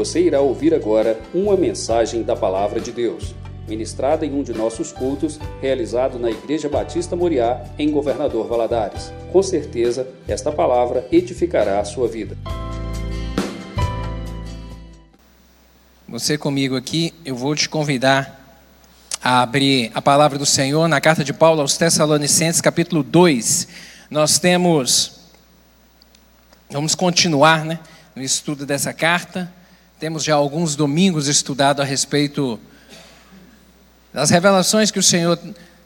Você irá ouvir agora uma mensagem da Palavra de Deus, ministrada em um de nossos cultos, realizado na Igreja Batista Moriá, em Governador Valadares. Com certeza, esta palavra edificará a sua vida. Você comigo aqui, eu vou te convidar a abrir a palavra do Senhor na carta de Paulo aos Tessalonicenses, capítulo 2. Nós temos, vamos continuar né, no estudo dessa carta. Temos já alguns domingos estudado a respeito das revelações que o Senhor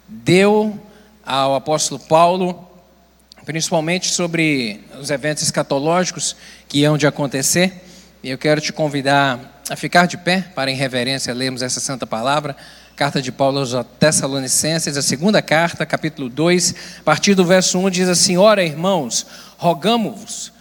deu ao apóstolo Paulo, principalmente sobre os eventos escatológicos que iam de acontecer. E eu quero te convidar a ficar de pé para, em reverência, lermos essa santa palavra. Carta de Paulo aos Tessalonicenses, a segunda carta, capítulo 2, a partir do verso 1, diz assim: Ora, irmãos, rogamos-vos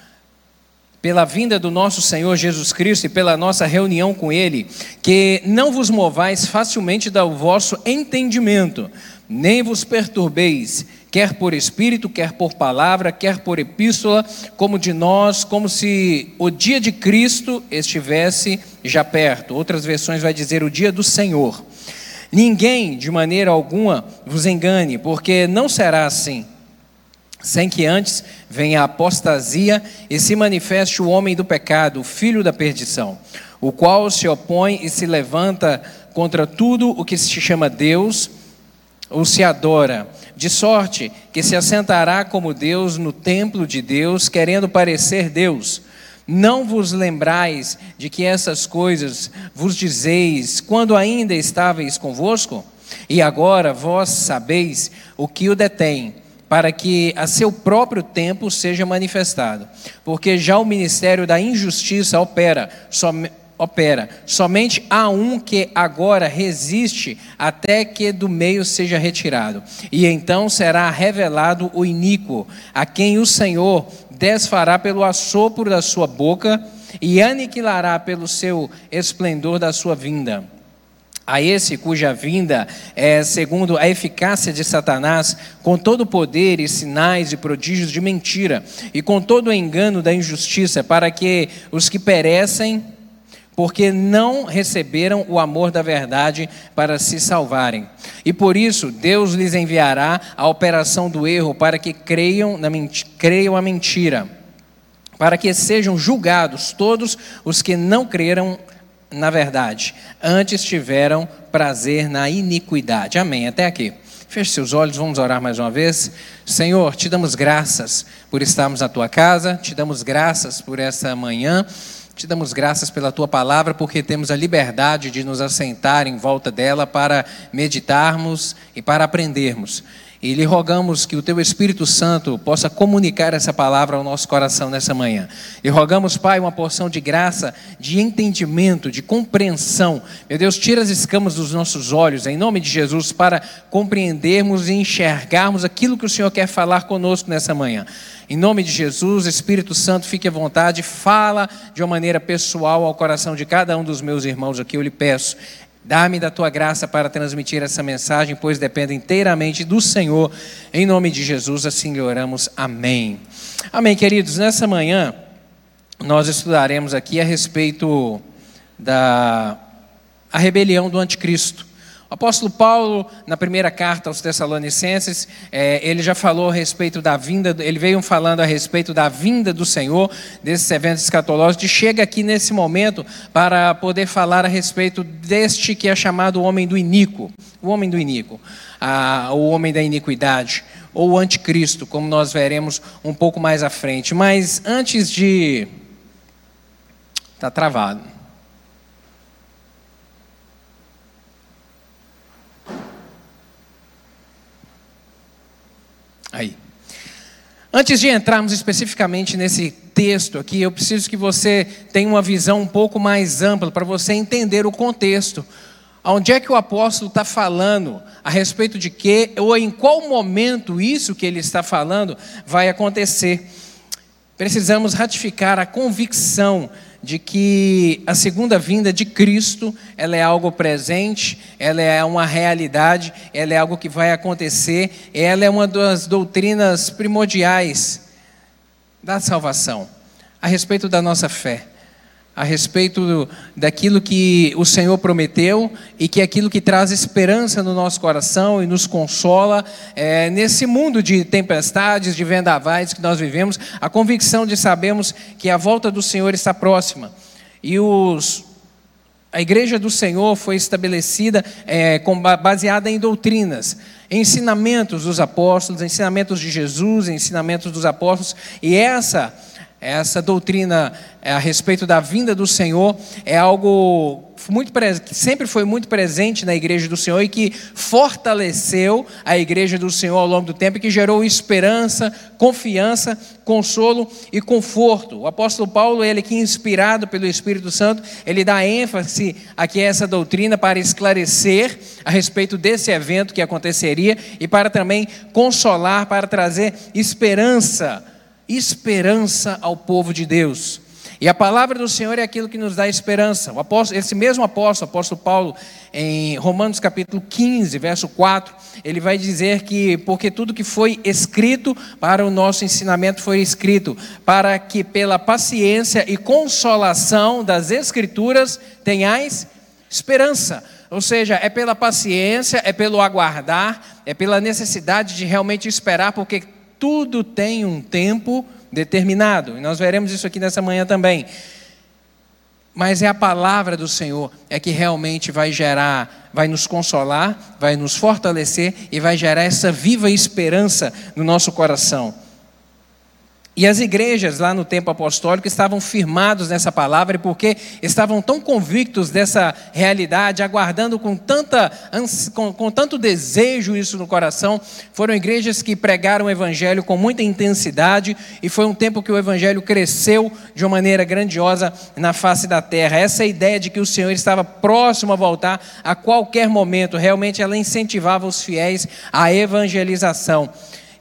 pela vinda do nosso Senhor Jesus Cristo e pela nossa reunião com Ele, que não vos movais facilmente do vosso entendimento, nem vos perturbeis, quer por espírito, quer por palavra, quer por epístola, como de nós, como se o dia de Cristo estivesse já perto. Outras versões vai dizer o dia do Senhor. Ninguém, de maneira alguma, vos engane, porque não será assim. Sem que antes venha a apostasia e se manifeste o homem do pecado, o filho da perdição, o qual se opõe e se levanta contra tudo o que se chama Deus ou se adora, de sorte que se assentará como Deus no templo de Deus, querendo parecer Deus. Não vos lembrais de que essas coisas vos dizeis quando ainda estáveis convosco? E agora vós sabeis o que o detém, para que a seu próprio tempo seja manifestado. Porque já o ministério da injustiça opera, opera. Somente há um que agora resiste até que do meio seja retirado. E então será revelado o iníquo, a quem o Senhor desfará pelo assopro da sua boca e aniquilará pelo seu esplendor da sua vinda. A esse cuja vinda é segundo a eficácia de Satanás, com todo o poder e sinais e prodígios de mentira, e com todo o engano da injustiça, para que os que perecem, porque não receberam o amor da verdade para se salvarem. E por isso Deus lhes enviará a operação do erro para que creiam, na creiam a mentira, para que sejam julgados todos os que não creram na verdade, antes tiveram prazer na iniquidade. Amém. Até aqui. Feche seus olhos, vamos orar mais uma vez. Senhor, te damos graças por estarmos na tua casa, te damos graças por essa manhã. Te damos graças pela tua palavra, porque temos a liberdade de nos assentar em volta dela para meditarmos e para aprendermos. E lhe rogamos que o teu Espírito Santo possa comunicar essa palavra ao nosso coração nessa manhã. E rogamos, Pai, uma porção de graça, de entendimento, de compreensão. Meu Deus, tira as escamas dos nossos olhos, em nome de Jesus, para compreendermos e enxergarmos aquilo que o Senhor quer falar conosco nessa manhã. Em nome de Jesus, Espírito Santo, fique à vontade, fala de uma maneira pessoal ao coração de cada um dos meus irmãos aqui, eu lhe peço. Dá-me da tua graça para transmitir essa mensagem, pois depende inteiramente do Senhor. Em nome de Jesus, assim lhe oramos. Amém. Amém, queridos. Nessa manhã, nós estudaremos aqui a respeito da a rebelião do anticristo. Apóstolo Paulo, na primeira carta aos Tessalonicenses, é, ele já falou a respeito da vinda, ele veio falando a respeito da vinda do Senhor, desses eventos escatológicos, e chega aqui nesse momento para poder falar a respeito deste que é chamado o homem do iníquo, o homem do iníquo, a, o homem da iniquidade, ou o anticristo, como nós veremos um pouco mais à frente. Mas antes de. Está travado. Aí. Antes de entrarmos especificamente nesse texto aqui, eu preciso que você tenha uma visão um pouco mais ampla para você entender o contexto. Onde é que o apóstolo está falando? A respeito de quê? Ou em qual momento isso que ele está falando vai acontecer? Precisamos ratificar a convicção de que a segunda vinda de Cristo, ela é algo presente, ela é uma realidade, ela é algo que vai acontecer, ela é uma das doutrinas primordiais da salvação, a respeito da nossa fé. A respeito do, daquilo que o Senhor prometeu e que é aquilo que traz esperança no nosso coração e nos consola é, nesse mundo de tempestades, de vendavais que nós vivemos, a convicção de sabermos que a volta do Senhor está próxima. E os, a igreja do Senhor foi estabelecida é, com, baseada em doutrinas, ensinamentos dos apóstolos, ensinamentos de Jesus, ensinamentos dos apóstolos, e essa essa doutrina é, a respeito da vinda do Senhor é algo muito que sempre foi muito presente na igreja do Senhor e que fortaleceu a igreja do Senhor ao longo do tempo e que gerou esperança, confiança, consolo e conforto. O apóstolo Paulo, ele que inspirado pelo Espírito Santo, ele dá ênfase aqui a essa doutrina para esclarecer a respeito desse evento que aconteceria e para também consolar, para trazer esperança esperança ao povo de Deus. E a palavra do Senhor é aquilo que nos dá esperança. Apóstolo, esse mesmo apóstolo, apóstolo Paulo, em Romanos capítulo 15, verso 4, ele vai dizer que, porque tudo que foi escrito para o nosso ensinamento foi escrito, para que pela paciência e consolação das Escrituras tenhais esperança. Ou seja, é pela paciência, é pelo aguardar, é pela necessidade de realmente esperar, porque tudo tem um tempo determinado. E nós veremos isso aqui nessa manhã também. Mas é a palavra do Senhor é que realmente vai gerar, vai nos consolar, vai nos fortalecer e vai gerar essa viva esperança no nosso coração. E as igrejas lá no tempo apostólico estavam firmados nessa palavra, porque estavam tão convictos dessa realidade, aguardando com, tanta, com, com, tanto desejo isso no coração. Foram igrejas que pregaram o evangelho com muita intensidade, e foi um tempo que o evangelho cresceu de uma maneira grandiosa na face da terra. Essa ideia de que o Senhor estava próximo a voltar a qualquer momento, realmente ela incentivava os fiéis à evangelização.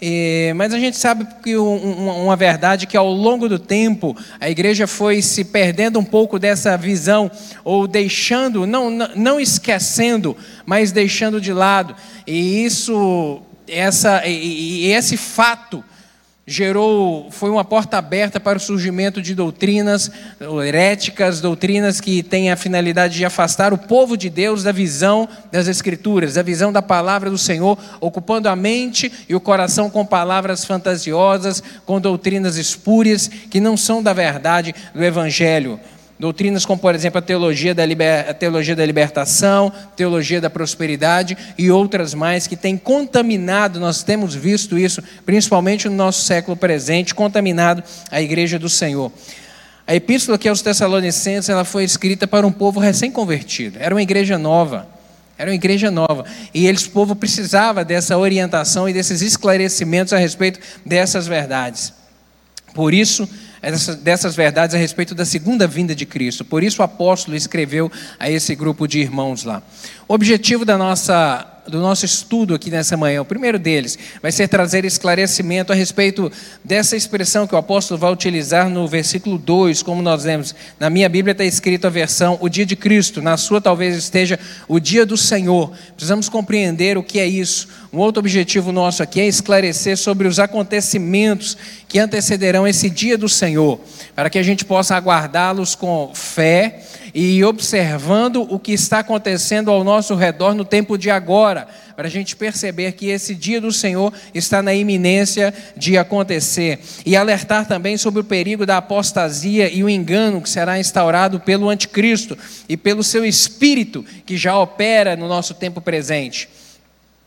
É, mas a gente sabe que um, uma verdade que ao longo do tempo a igreja foi se perdendo um pouco dessa visão, ou deixando, não, não esquecendo, mas deixando de lado. E isso, essa, e, e esse fato gerou, foi uma porta aberta para o surgimento de doutrinas heréticas, doutrinas que têm a finalidade de afastar o povo de Deus da visão das Escrituras, da visão da palavra do Senhor, ocupando a mente e o coração com palavras fantasiosas, com doutrinas espúrias que não são da verdade do Evangelho. Doutrinas como, por exemplo, a teologia, da liber... a teologia da libertação, teologia da prosperidade e outras mais que têm contaminado, nós temos visto isso, principalmente no nosso século presente, contaminado a igreja do Senhor. A epístola que aos Tessalonicenses ela foi escrita para um povo recém-convertido, era uma igreja nova. Era uma igreja nova. E eles, o povo precisava dessa orientação e desses esclarecimentos a respeito dessas verdades. Por isso, dessas verdades a respeito da segunda vinda de Cristo. Por isso o apóstolo escreveu a esse grupo de irmãos lá. O objetivo da nossa do nosso estudo aqui nessa manhã. O primeiro deles vai ser trazer esclarecimento a respeito dessa expressão que o apóstolo vai utilizar no versículo 2, como nós lemos. Na minha Bíblia está escrito a versão o dia de Cristo, na sua talvez esteja o dia do Senhor. Precisamos compreender o que é isso. Um outro objetivo nosso aqui é esclarecer sobre os acontecimentos que antecederão esse dia do Senhor, para que a gente possa aguardá-los com fé e observando o que está acontecendo ao nosso redor no tempo de agora, para a gente perceber que esse dia do Senhor está na iminência de acontecer, e alertar também sobre o perigo da apostasia e o engano que será instaurado pelo anticristo e pelo seu espírito que já opera no nosso tempo presente.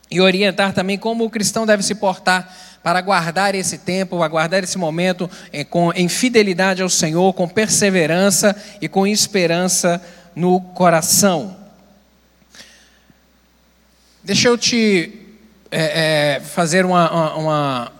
E orientar também como o cristão deve se portar para guardar esse tempo, aguardar esse momento em, eh, com, em fidelidade ao Senhor, com perseverança e com esperança no coração. Deixa eu te é, é, fazer uma, uma,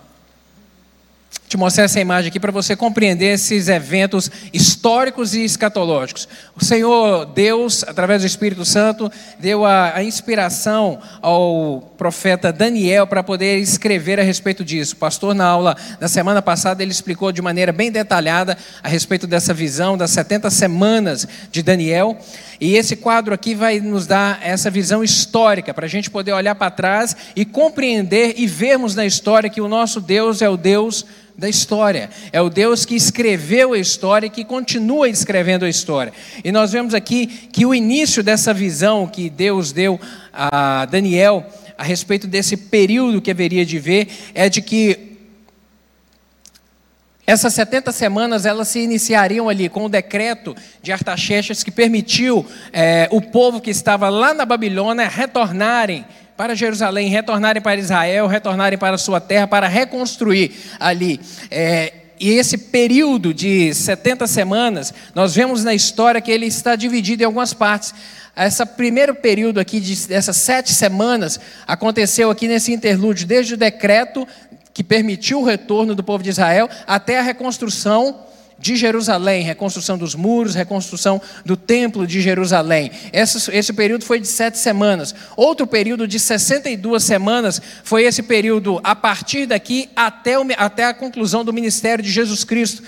te mostrar essa imagem aqui para você compreender esses eventos históricos e escatológicos. O Senhor Deus, através do Espírito Santo, deu a, a inspiração ao profeta Daniel para poder escrever a respeito disso. O pastor, na aula da semana passada, ele explicou de maneira bem detalhada a respeito dessa visão das 70 semanas de Daniel. E esse quadro aqui vai nos dar essa visão histórica, para a gente poder olhar para trás e compreender e vermos na história que o nosso Deus é o Deus da história, é o Deus que escreveu a história e que continua escrevendo a história. E nós vemos aqui que o início dessa visão que Deus deu a Daniel a respeito desse período que haveria de ver é de que essas 70 semanas elas se iniciariam ali com o decreto de Artaxerxes que permitiu é, o povo que estava lá na Babilônia retornarem para Jerusalém, retornarem para Israel, retornarem para a sua terra, para reconstruir ali. É, e esse período de 70 semanas, nós vemos na história que ele está dividido em algumas partes. Esse primeiro período aqui, de, dessas sete semanas, aconteceu aqui nesse interlúdio, desde o decreto que permitiu o retorno do povo de Israel até a reconstrução de Jerusalém, reconstrução dos muros, reconstrução do templo de Jerusalém. Esse, esse, período foi de sete semanas. Outro período de 62 semanas foi esse período a partir daqui até, o, até a conclusão do ministério de Jesus Cristo,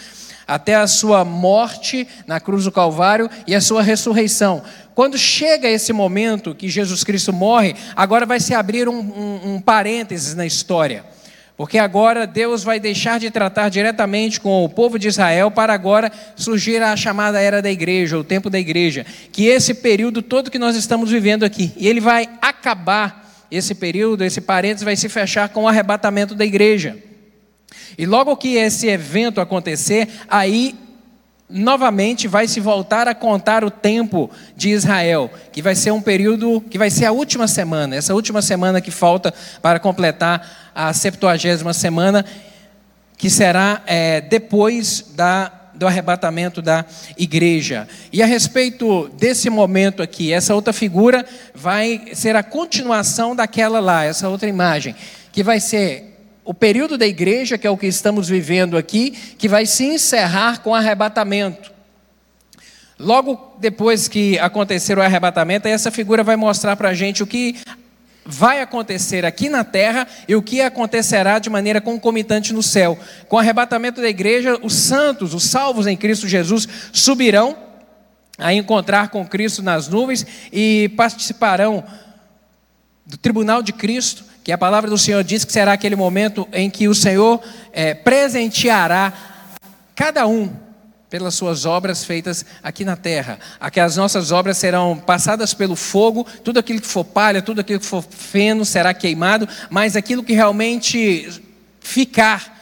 até a sua morte na cruz do Calvário e a sua ressurreição. Quando chega esse momento que Jesus Cristo morre, agora vai se abrir um, um, um parênteses na história. Porque agora Deus vai deixar de tratar diretamente com o povo de Israel para agora surgir a chamada era da igreja, o tempo da igreja, que esse período todo que nós estamos vivendo aqui, e ele vai acabar esse período, esse parênteses vai se fechar com o arrebatamento da igreja. E logo que esse evento acontecer, aí novamente vai se voltar a contar o tempo de Israel, que vai ser um período, que vai ser a última semana, essa última semana que falta para completar a septuagésima semana, que será é, depois da, do arrebatamento da igreja. E a respeito desse momento aqui, essa outra figura vai ser a continuação daquela lá, essa outra imagem, que vai ser o período da igreja, que é o que estamos vivendo aqui, que vai se encerrar com arrebatamento. Logo depois que acontecer o arrebatamento, essa figura vai mostrar para a gente o que vai acontecer aqui na terra e o que acontecerá de maneira concomitante no céu. Com o arrebatamento da igreja, os santos, os salvos em Cristo Jesus, subirão a encontrar com Cristo nas nuvens e participarão do tribunal de Cristo que a palavra do Senhor diz que será aquele momento em que o Senhor é, presenteará cada um pelas suas obras feitas aqui na terra. Aqui as nossas obras serão passadas pelo fogo, tudo aquilo que for palha, tudo aquilo que for feno será queimado, mas aquilo que realmente ficar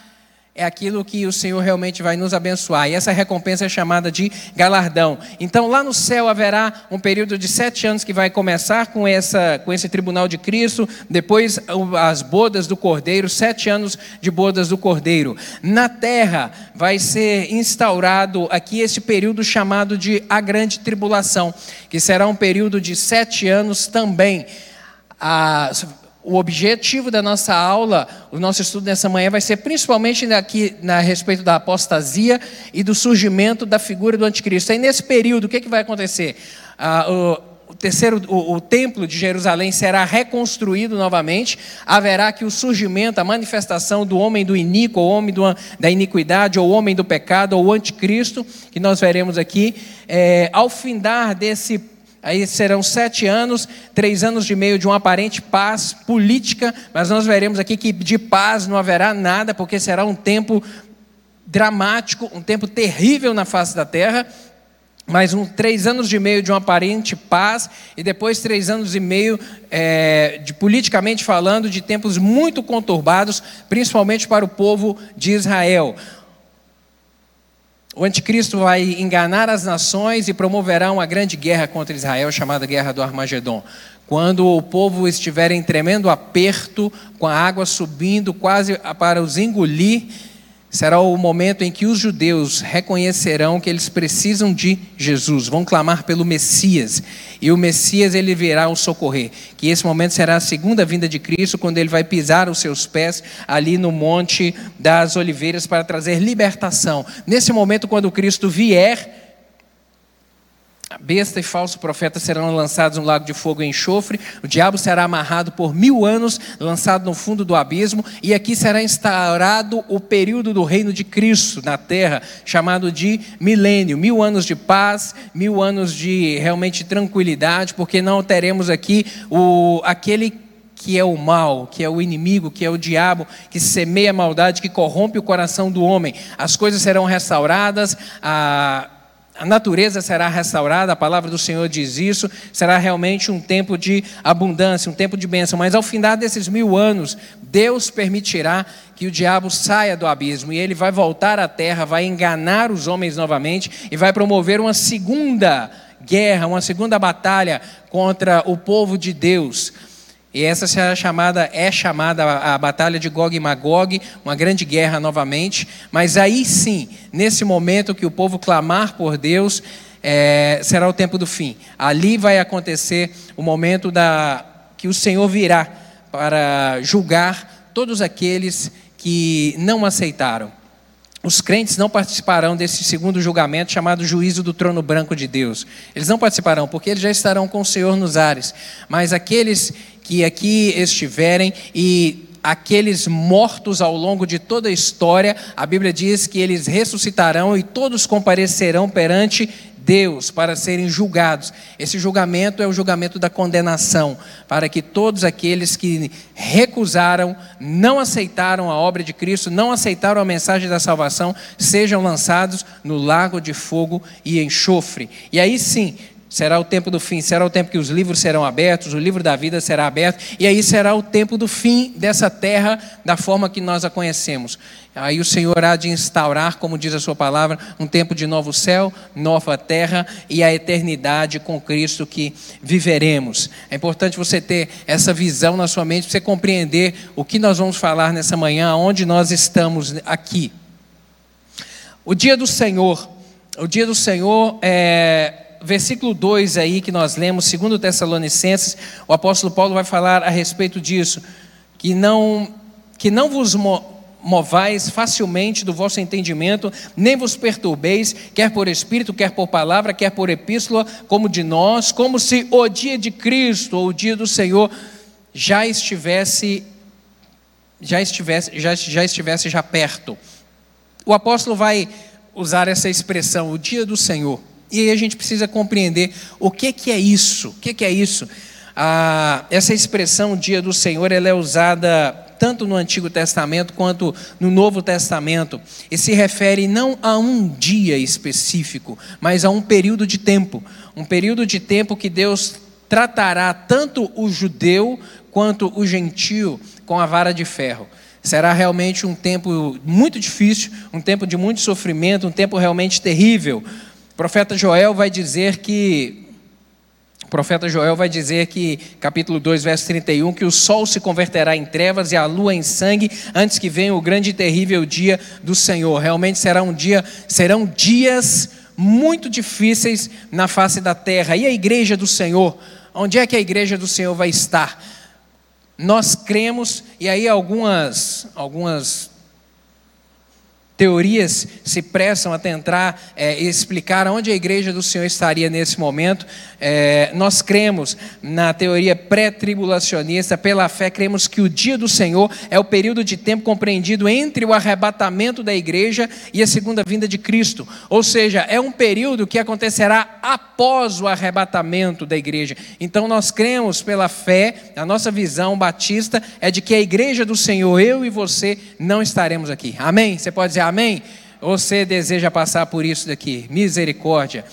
é aquilo que o Senhor realmente vai nos abençoar. E essa recompensa é chamada de galardão. Então, lá no céu haverá um período de sete anos que vai começar com, essa, com esse tribunal de Cristo, depois as bodas do Cordeiro, sete anos de bodas do Cordeiro. Na terra vai ser instaurado aqui esse período chamado de a grande tribulação, que será um período de sete anos também. A, o objetivo da nossa aula, o nosso estudo nessa manhã vai ser principalmente aqui na respeito da apostasia e do surgimento da figura do anticristo. Aí nesse período, o que, que vai acontecer? Ah, o, o terceiro, o, o, templo de Jerusalém será reconstruído novamente. Haverá que o surgimento, a manifestação do homem do iníquo, o homem do, da iniquidade, ou homem do pecado, ou anticristo, que nós veremos aqui. É, ao findar desse Aí serão sete anos, três anos e meio de uma aparente paz política, mas nós veremos aqui que de paz não haverá nada, porque será um tempo dramático, um tempo terrível na face da terra. Mais um, três anos e meio de uma aparente paz, e depois três anos e meio, é, de politicamente falando, de tempos muito conturbados, principalmente para o povo de Israel. O anticristo vai enganar as nações e promoverá uma grande guerra contra Israel, chamada Guerra do Armagedon. Quando o povo estiver em tremendo aperto, com a água subindo quase para os engolir, será o momento em que os judeus reconhecerão que eles precisam de Jesus, vão clamar pelo Messias, e o Messias ele virá o socorrer. Que esse momento será a segunda vinda de Cristo, quando ele vai pisar os seus pés ali no monte das oliveiras para trazer libertação. Nesse momento, quando Cristo vier, a besta e falso profeta serão lançados no lago de fogo e enxofre, o diabo será amarrado por mil anos, lançado no fundo do abismo, e aqui será instaurado o período do reino de Cristo na terra, chamado de milênio. Mil anos de paz, mil anos de realmente tranquilidade, porque não teremos aqui o, aquele que é o mal, que é o inimigo, que é o diabo, que semeia a maldade, que corrompe o coração do homem. As coisas serão restauradas, a, a natureza será restaurada, a palavra do Senhor diz isso, será realmente um tempo de abundância, um tempo de bênção. Mas ao final desses mil anos, Deus permitirá que o diabo saia do abismo e ele vai voltar à terra, vai enganar os homens novamente e vai promover uma segunda guerra, uma segunda batalha contra o povo de Deus. E essa será chamada, é chamada a, batalha de Gog e Magog, uma grande guerra novamente. Mas aí sim, nesse momento que o povo clamar por Deus, é, será o tempo do fim. Ali vai acontecer o momento da, que o Senhor virá para julgar todos aqueles que não aceitaram os crentes não participarão desse segundo julgamento chamado juízo do trono branco de Deus. Eles não participarão, porque eles já estarão com o Senhor nos ares. Mas aqueles que aqui estiverem e aqueles mortos ao longo de toda a história, a Bíblia diz que eles ressuscitarão e todos comparecerão perante Deus para serem julgados. Esse julgamento é o julgamento da condenação, para que todos aqueles que recusaram, não aceitaram a obra de Cristo, não aceitaram a mensagem da salvação, sejam lançados no lago de fogo e enxofre. E aí sim, será o tempo do fim, será o tempo que os livros serão abertos, o livro da vida será aberto, e aí será o tempo do fim dessa terra da forma que nós a conhecemos. Aí o Senhor há de instaurar, como diz a sua palavra, um tempo de novo céu, nova terra e a eternidade com Cristo que viveremos. É importante você ter essa visão na sua mente, você compreender o que nós vamos falar nessa manhã, onde nós estamos aqui. O dia do Senhor, o dia do Senhor é versículo 2 aí que nós lemos, segundo Tessalonicenses, o apóstolo Paulo vai falar a respeito disso, que não que não vos movais facilmente do vosso entendimento, nem vos perturbeis, quer por espírito, quer por palavra, quer por epístola, como de nós, como se o dia de Cristo ou o dia do Senhor já estivesse já estivesse já, já estivesse já perto. O apóstolo vai usar essa expressão, o dia do Senhor. E aí a gente precisa compreender o que, que é isso. O que, que é isso? Ah, essa expressão dia do Senhor ela é usada tanto no Antigo Testamento quanto no Novo Testamento, e se refere não a um dia específico, mas a um período de tempo. Um período de tempo que Deus tratará tanto o judeu quanto o gentio com a vara de ferro. Será realmente um tempo muito difícil, um tempo de muito sofrimento, um tempo realmente terrível, o profeta Joel vai dizer que o profeta Joel vai dizer que, capítulo 2, verso 31, que o sol se converterá em trevas e a lua em sangue, antes que venha o grande e terrível dia do Senhor. Realmente será um dia, serão dias muito difíceis na face da terra. E a igreja do Senhor? Onde é que a igreja do Senhor vai estar? Nós cremos, e aí algumas, algumas Teorias se prestam a tentar é, explicar onde a igreja do Senhor estaria nesse momento. É, nós cremos na teoria pré-tribulacionista, pela fé, cremos que o dia do Senhor é o período de tempo compreendido entre o arrebatamento da igreja e a segunda vinda de Cristo. Ou seja, é um período que acontecerá após o arrebatamento da igreja. Então nós cremos pela fé, a nossa visão batista é de que a igreja do Senhor, eu e você, não estaremos aqui. Amém? Você pode dizer amém? Você deseja passar por isso daqui? Misericórdia.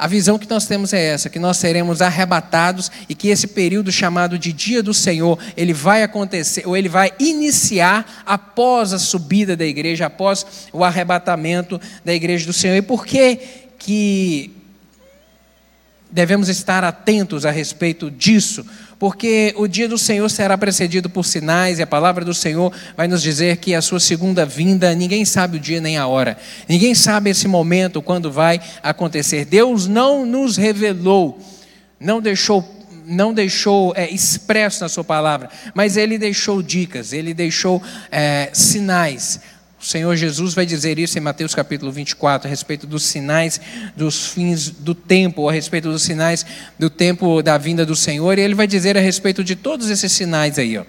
A visão que nós temos é essa, que nós seremos arrebatados e que esse período chamado de dia do Senhor, ele vai acontecer, ou ele vai iniciar após a subida da igreja, após o arrebatamento da igreja do Senhor. E por que que devemos estar atentos a respeito disso? Porque o dia do Senhor será precedido por sinais, e a palavra do Senhor vai nos dizer que a sua segunda vinda, ninguém sabe o dia nem a hora, ninguém sabe esse momento, quando vai acontecer. Deus não nos revelou, não deixou não deixou é, expresso na sua palavra, mas ele deixou dicas, ele deixou é, sinais o Senhor Jesus vai dizer isso em Mateus capítulo 24, a respeito dos sinais dos fins do tempo, a respeito dos sinais do tempo da vinda do Senhor, e ele vai dizer a respeito de todos esses sinais aí. Ó.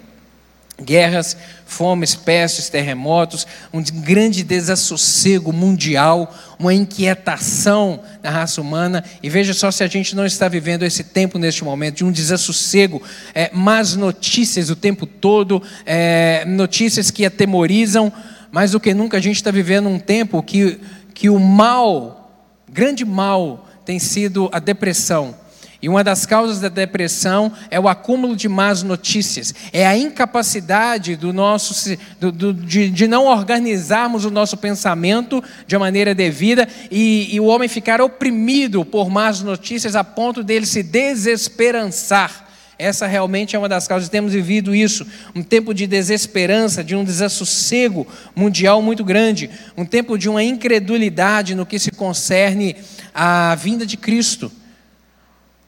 guerras, fomes, pestes, terremotos, um grande desassossego mundial, uma inquietação na raça humana. E veja só se a gente não está vivendo esse tempo neste momento de um desassossego, é, más notícias o tempo todo, é, notícias que atemorizam. Mais do que nunca a gente está vivendo um tempo que, que o mal, grande mal, tem sido a depressão e uma das causas da depressão é o acúmulo de más notícias, é a incapacidade do nosso, do, do, de, de, não organizarmos o nosso pensamento de maneira devida e, e o homem ficar oprimido por más notícias a ponto dele se desesperançar. Essa realmente é uma das causas. Temos vivido isso, um tempo de desesperança, de um desassossego mundial muito grande, um tempo de uma incredulidade no que se concerne à vinda de Cristo.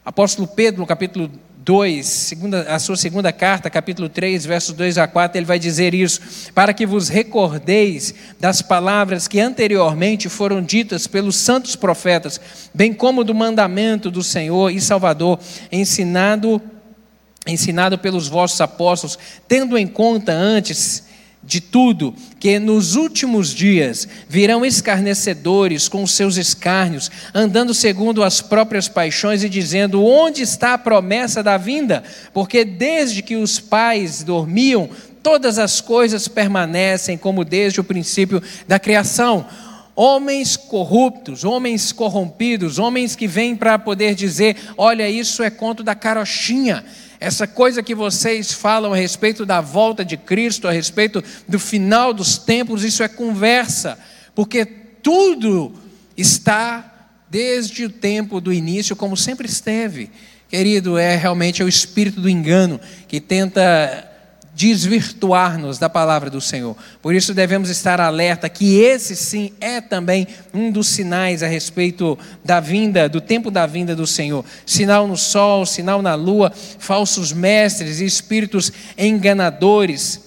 Apóstolo Pedro, capítulo 2, segunda, a sua segunda carta, capítulo 3, versos 2 a 4, ele vai dizer isso: para que vos recordeis das palavras que anteriormente foram ditas pelos santos profetas, bem como do mandamento do Senhor e Salvador, ensinado, ensinado pelos vossos apóstolos, tendo em conta antes de tudo, que nos últimos dias virão escarnecedores com seus escárnios, andando segundo as próprias paixões e dizendo: Onde está a promessa da vinda? Porque desde que os pais dormiam, todas as coisas permanecem como desde o princípio da criação. Homens corruptos, homens corrompidos, homens que vêm para poder dizer: Olha, isso é conto da carochinha essa coisa que vocês falam a respeito da volta de Cristo, a respeito do final dos tempos, isso é conversa, porque tudo está desde o tempo do início, como sempre esteve. Querido, é realmente o espírito do engano que tenta desvirtuar-nos da palavra do Senhor. Por isso devemos estar alerta que esse sim é também um dos sinais a respeito da vinda, do tempo da vinda do Senhor. Sinal no sol, sinal na lua, falsos mestres e espíritos enganadores.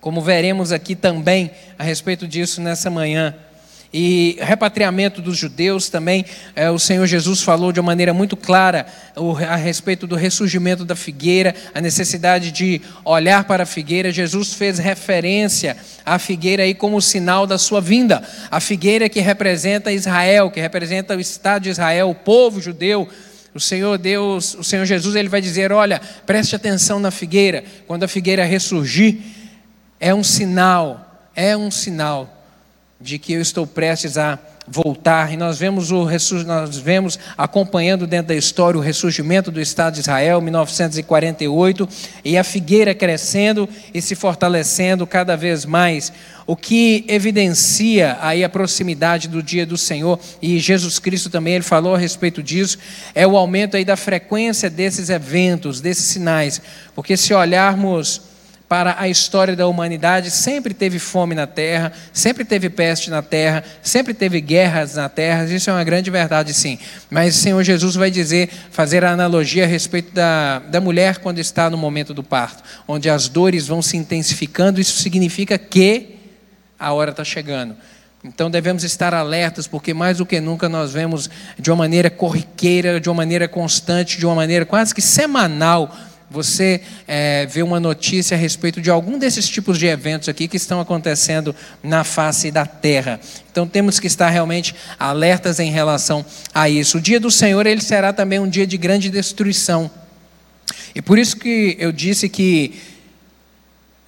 Como veremos aqui também a respeito disso nessa manhã e repatriamento dos judeus também, é, o Senhor Jesus falou de uma maneira muito clara o, a respeito do ressurgimento da figueira, a necessidade de olhar para a figueira. Jesus fez referência à figueira aí como sinal da sua vinda. A figueira que representa Israel, que representa o Estado de Israel, o povo judeu. O Senhor Deus, o Senhor Jesus, ele vai dizer: olha, preste atenção na figueira. Quando a figueira ressurgir, é um sinal, é um sinal de que eu estou prestes a voltar. E nós vemos o nós vemos acompanhando dentro da história o ressurgimento do Estado de Israel 1948 e a figueira crescendo e se fortalecendo cada vez mais o que evidencia aí a proximidade do dia do Senhor. E Jesus Cristo também ele falou a respeito disso é o aumento aí da frequência desses eventos desses sinais porque se olharmos para a história da humanidade, sempre teve fome na terra, sempre teve peste na terra, sempre teve guerras na terra, isso é uma grande verdade, sim. Mas o Senhor Jesus vai dizer, fazer a analogia a respeito da, da mulher quando está no momento do parto, onde as dores vão se intensificando, isso significa que a hora está chegando. Então devemos estar alertas, porque mais do que nunca nós vemos de uma maneira corriqueira, de uma maneira constante, de uma maneira quase que semanal, você é, vê uma notícia a respeito de algum desses tipos de eventos aqui que estão acontecendo na face da terra. Então temos que estar realmente alertas em relação a isso. O dia do Senhor ele será também um dia de grande destruição. E por isso que eu disse que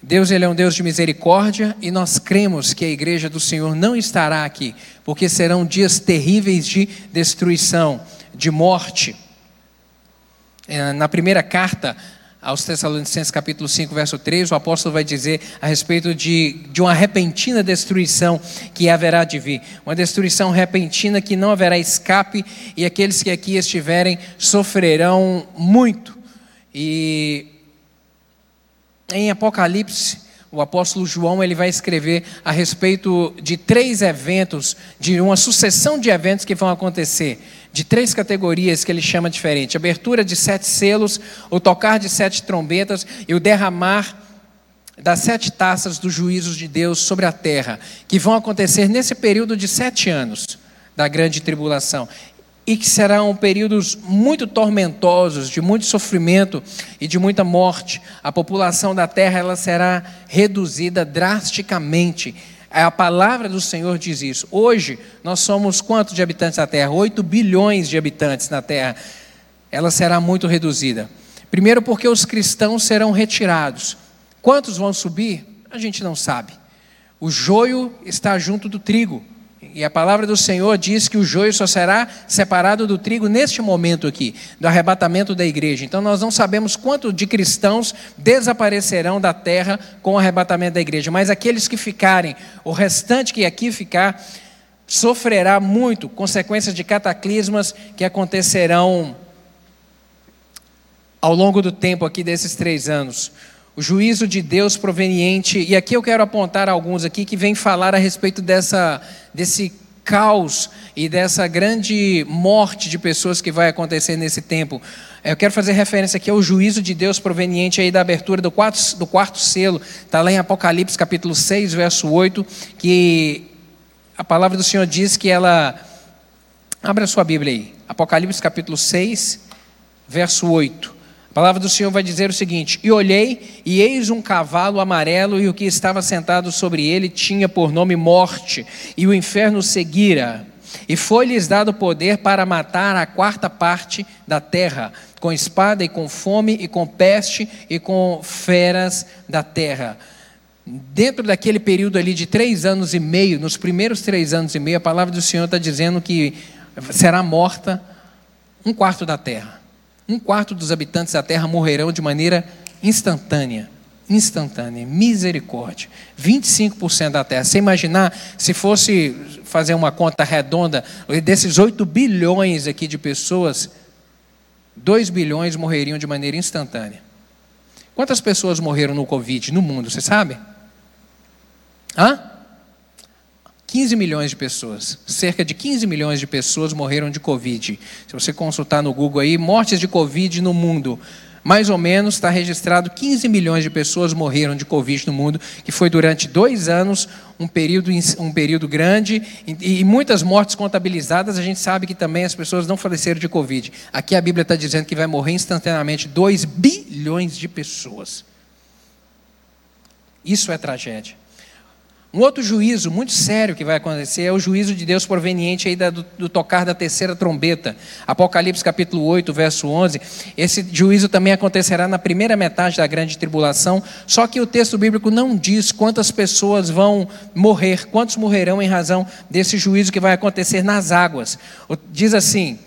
Deus ele é um Deus de misericórdia e nós cremos que a igreja do Senhor não estará aqui, porque serão dias terríveis de destruição, de morte. É, na primeira carta aos Tessalonicenses, capítulo 5, verso 3, o apóstolo vai dizer a respeito de, de uma repentina destruição que haverá de vir. Uma destruição repentina que não haverá escape, e aqueles que aqui estiverem sofrerão muito. E em Apocalipse, o apóstolo João ele vai escrever a respeito de três eventos, de uma sucessão de eventos que vão acontecer de três categorias que ele chama diferente: abertura de sete selos, o tocar de sete trombetas e o derramar das sete taças dos juízos de Deus sobre a terra, que vão acontecer nesse período de sete anos da grande tribulação. E que serão períodos muito tormentosos, de muito sofrimento e de muita morte. A população da terra ela será reduzida drasticamente. A palavra do Senhor diz isso. Hoje, nós somos quantos de habitantes da terra? 8 bilhões de habitantes na terra. Ela será muito reduzida. Primeiro, porque os cristãos serão retirados. Quantos vão subir? A gente não sabe. O joio está junto do trigo. E a palavra do Senhor diz que o joio só será separado do trigo neste momento aqui, do arrebatamento da igreja. Então nós não sabemos quanto de cristãos desaparecerão da terra com o arrebatamento da igreja, mas aqueles que ficarem, o restante que aqui ficar, sofrerá muito consequências de cataclismas que acontecerão ao longo do tempo aqui desses três anos o juízo de Deus proveniente, e aqui eu quero apontar alguns aqui que vêm falar a respeito dessa, desse caos e dessa grande morte de pessoas que vai acontecer nesse tempo. Eu quero fazer referência aqui ao juízo de Deus proveniente aí da abertura do quarto, do quarto selo, está lá em Apocalipse capítulo 6, verso 8, que a palavra do Senhor diz que ela. Abra a sua Bíblia aí, Apocalipse capítulo 6, verso 8. A palavra do Senhor vai dizer o seguinte: E olhei, e eis um cavalo amarelo, e o que estava sentado sobre ele tinha por nome Morte, e o inferno seguira. E foi-lhes dado poder para matar a quarta parte da terra, com espada e com fome, e com peste e com feras da terra. Dentro daquele período ali de três anos e meio, nos primeiros três anos e meio, a palavra do Senhor está dizendo que será morta um quarto da terra. Um quarto dos habitantes da terra morrerão de maneira instantânea. Instantânea, misericórdia. 25% da terra. Você imaginar se fosse fazer uma conta redonda, desses 8 bilhões aqui de pessoas, 2 bilhões morreriam de maneira instantânea. Quantas pessoas morreram no Covid no mundo, você sabe? Hã? 15 milhões de pessoas, cerca de 15 milhões de pessoas morreram de Covid. Se você consultar no Google aí, mortes de Covid no mundo, mais ou menos está registrado 15 milhões de pessoas morreram de Covid no mundo, que foi durante dois anos, um período, um período grande, e, e muitas mortes contabilizadas, a gente sabe que também as pessoas não faleceram de Covid. Aqui a Bíblia está dizendo que vai morrer instantaneamente 2 bilhões de pessoas. Isso é tragédia. Um outro juízo muito sério que vai acontecer é o juízo de Deus proveniente aí do, do, tocar da terceira trombeta. Apocalipse capítulo 8, verso 11. Esse juízo também acontecerá na primeira metade da grande tribulação, só que o texto bíblico não diz quantas pessoas vão morrer, quantos morrerão em razão desse juízo que vai acontecer nas águas. Diz assim: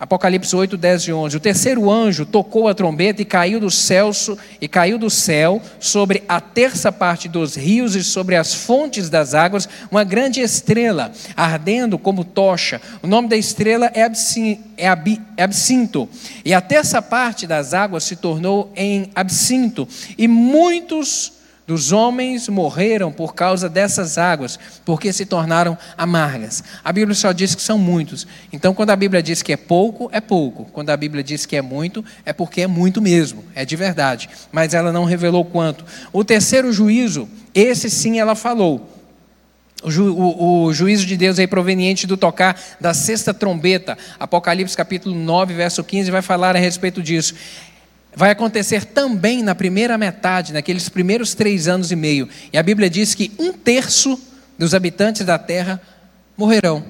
Apocalipse 8, 10 e 11. O terceiro anjo tocou a trombeta e caiu do céu, e caiu do céu sobre a terça parte dos rios e sobre as fontes das águas uma grande estrela, ardendo como tocha. O nome da estrela é, é, é absinto. E a terça parte das águas se tornou em absinto. E muitos dos homens morreram por causa dessas águas, porque se tornaram amargas. A Bíblia só diz que são muitos. Então, quando a Bíblia diz que é pouco, é pouco. Quando a Bíblia diz que é muito, é porque é muito mesmo, é de verdade. Mas ela não revelou quanto. O terceiro juízo, esse sim ela falou. O, ju, o, o, juízo de Deus é proveniente do tocar da sexta trombeta. Apocalipse capítulo 9, verso 15 vai falar a respeito disso vai acontecer também na primeira metade, naqueles primeiros três anos e meio. E a Bíblia diz que um terço dos habitantes da terra morrerão.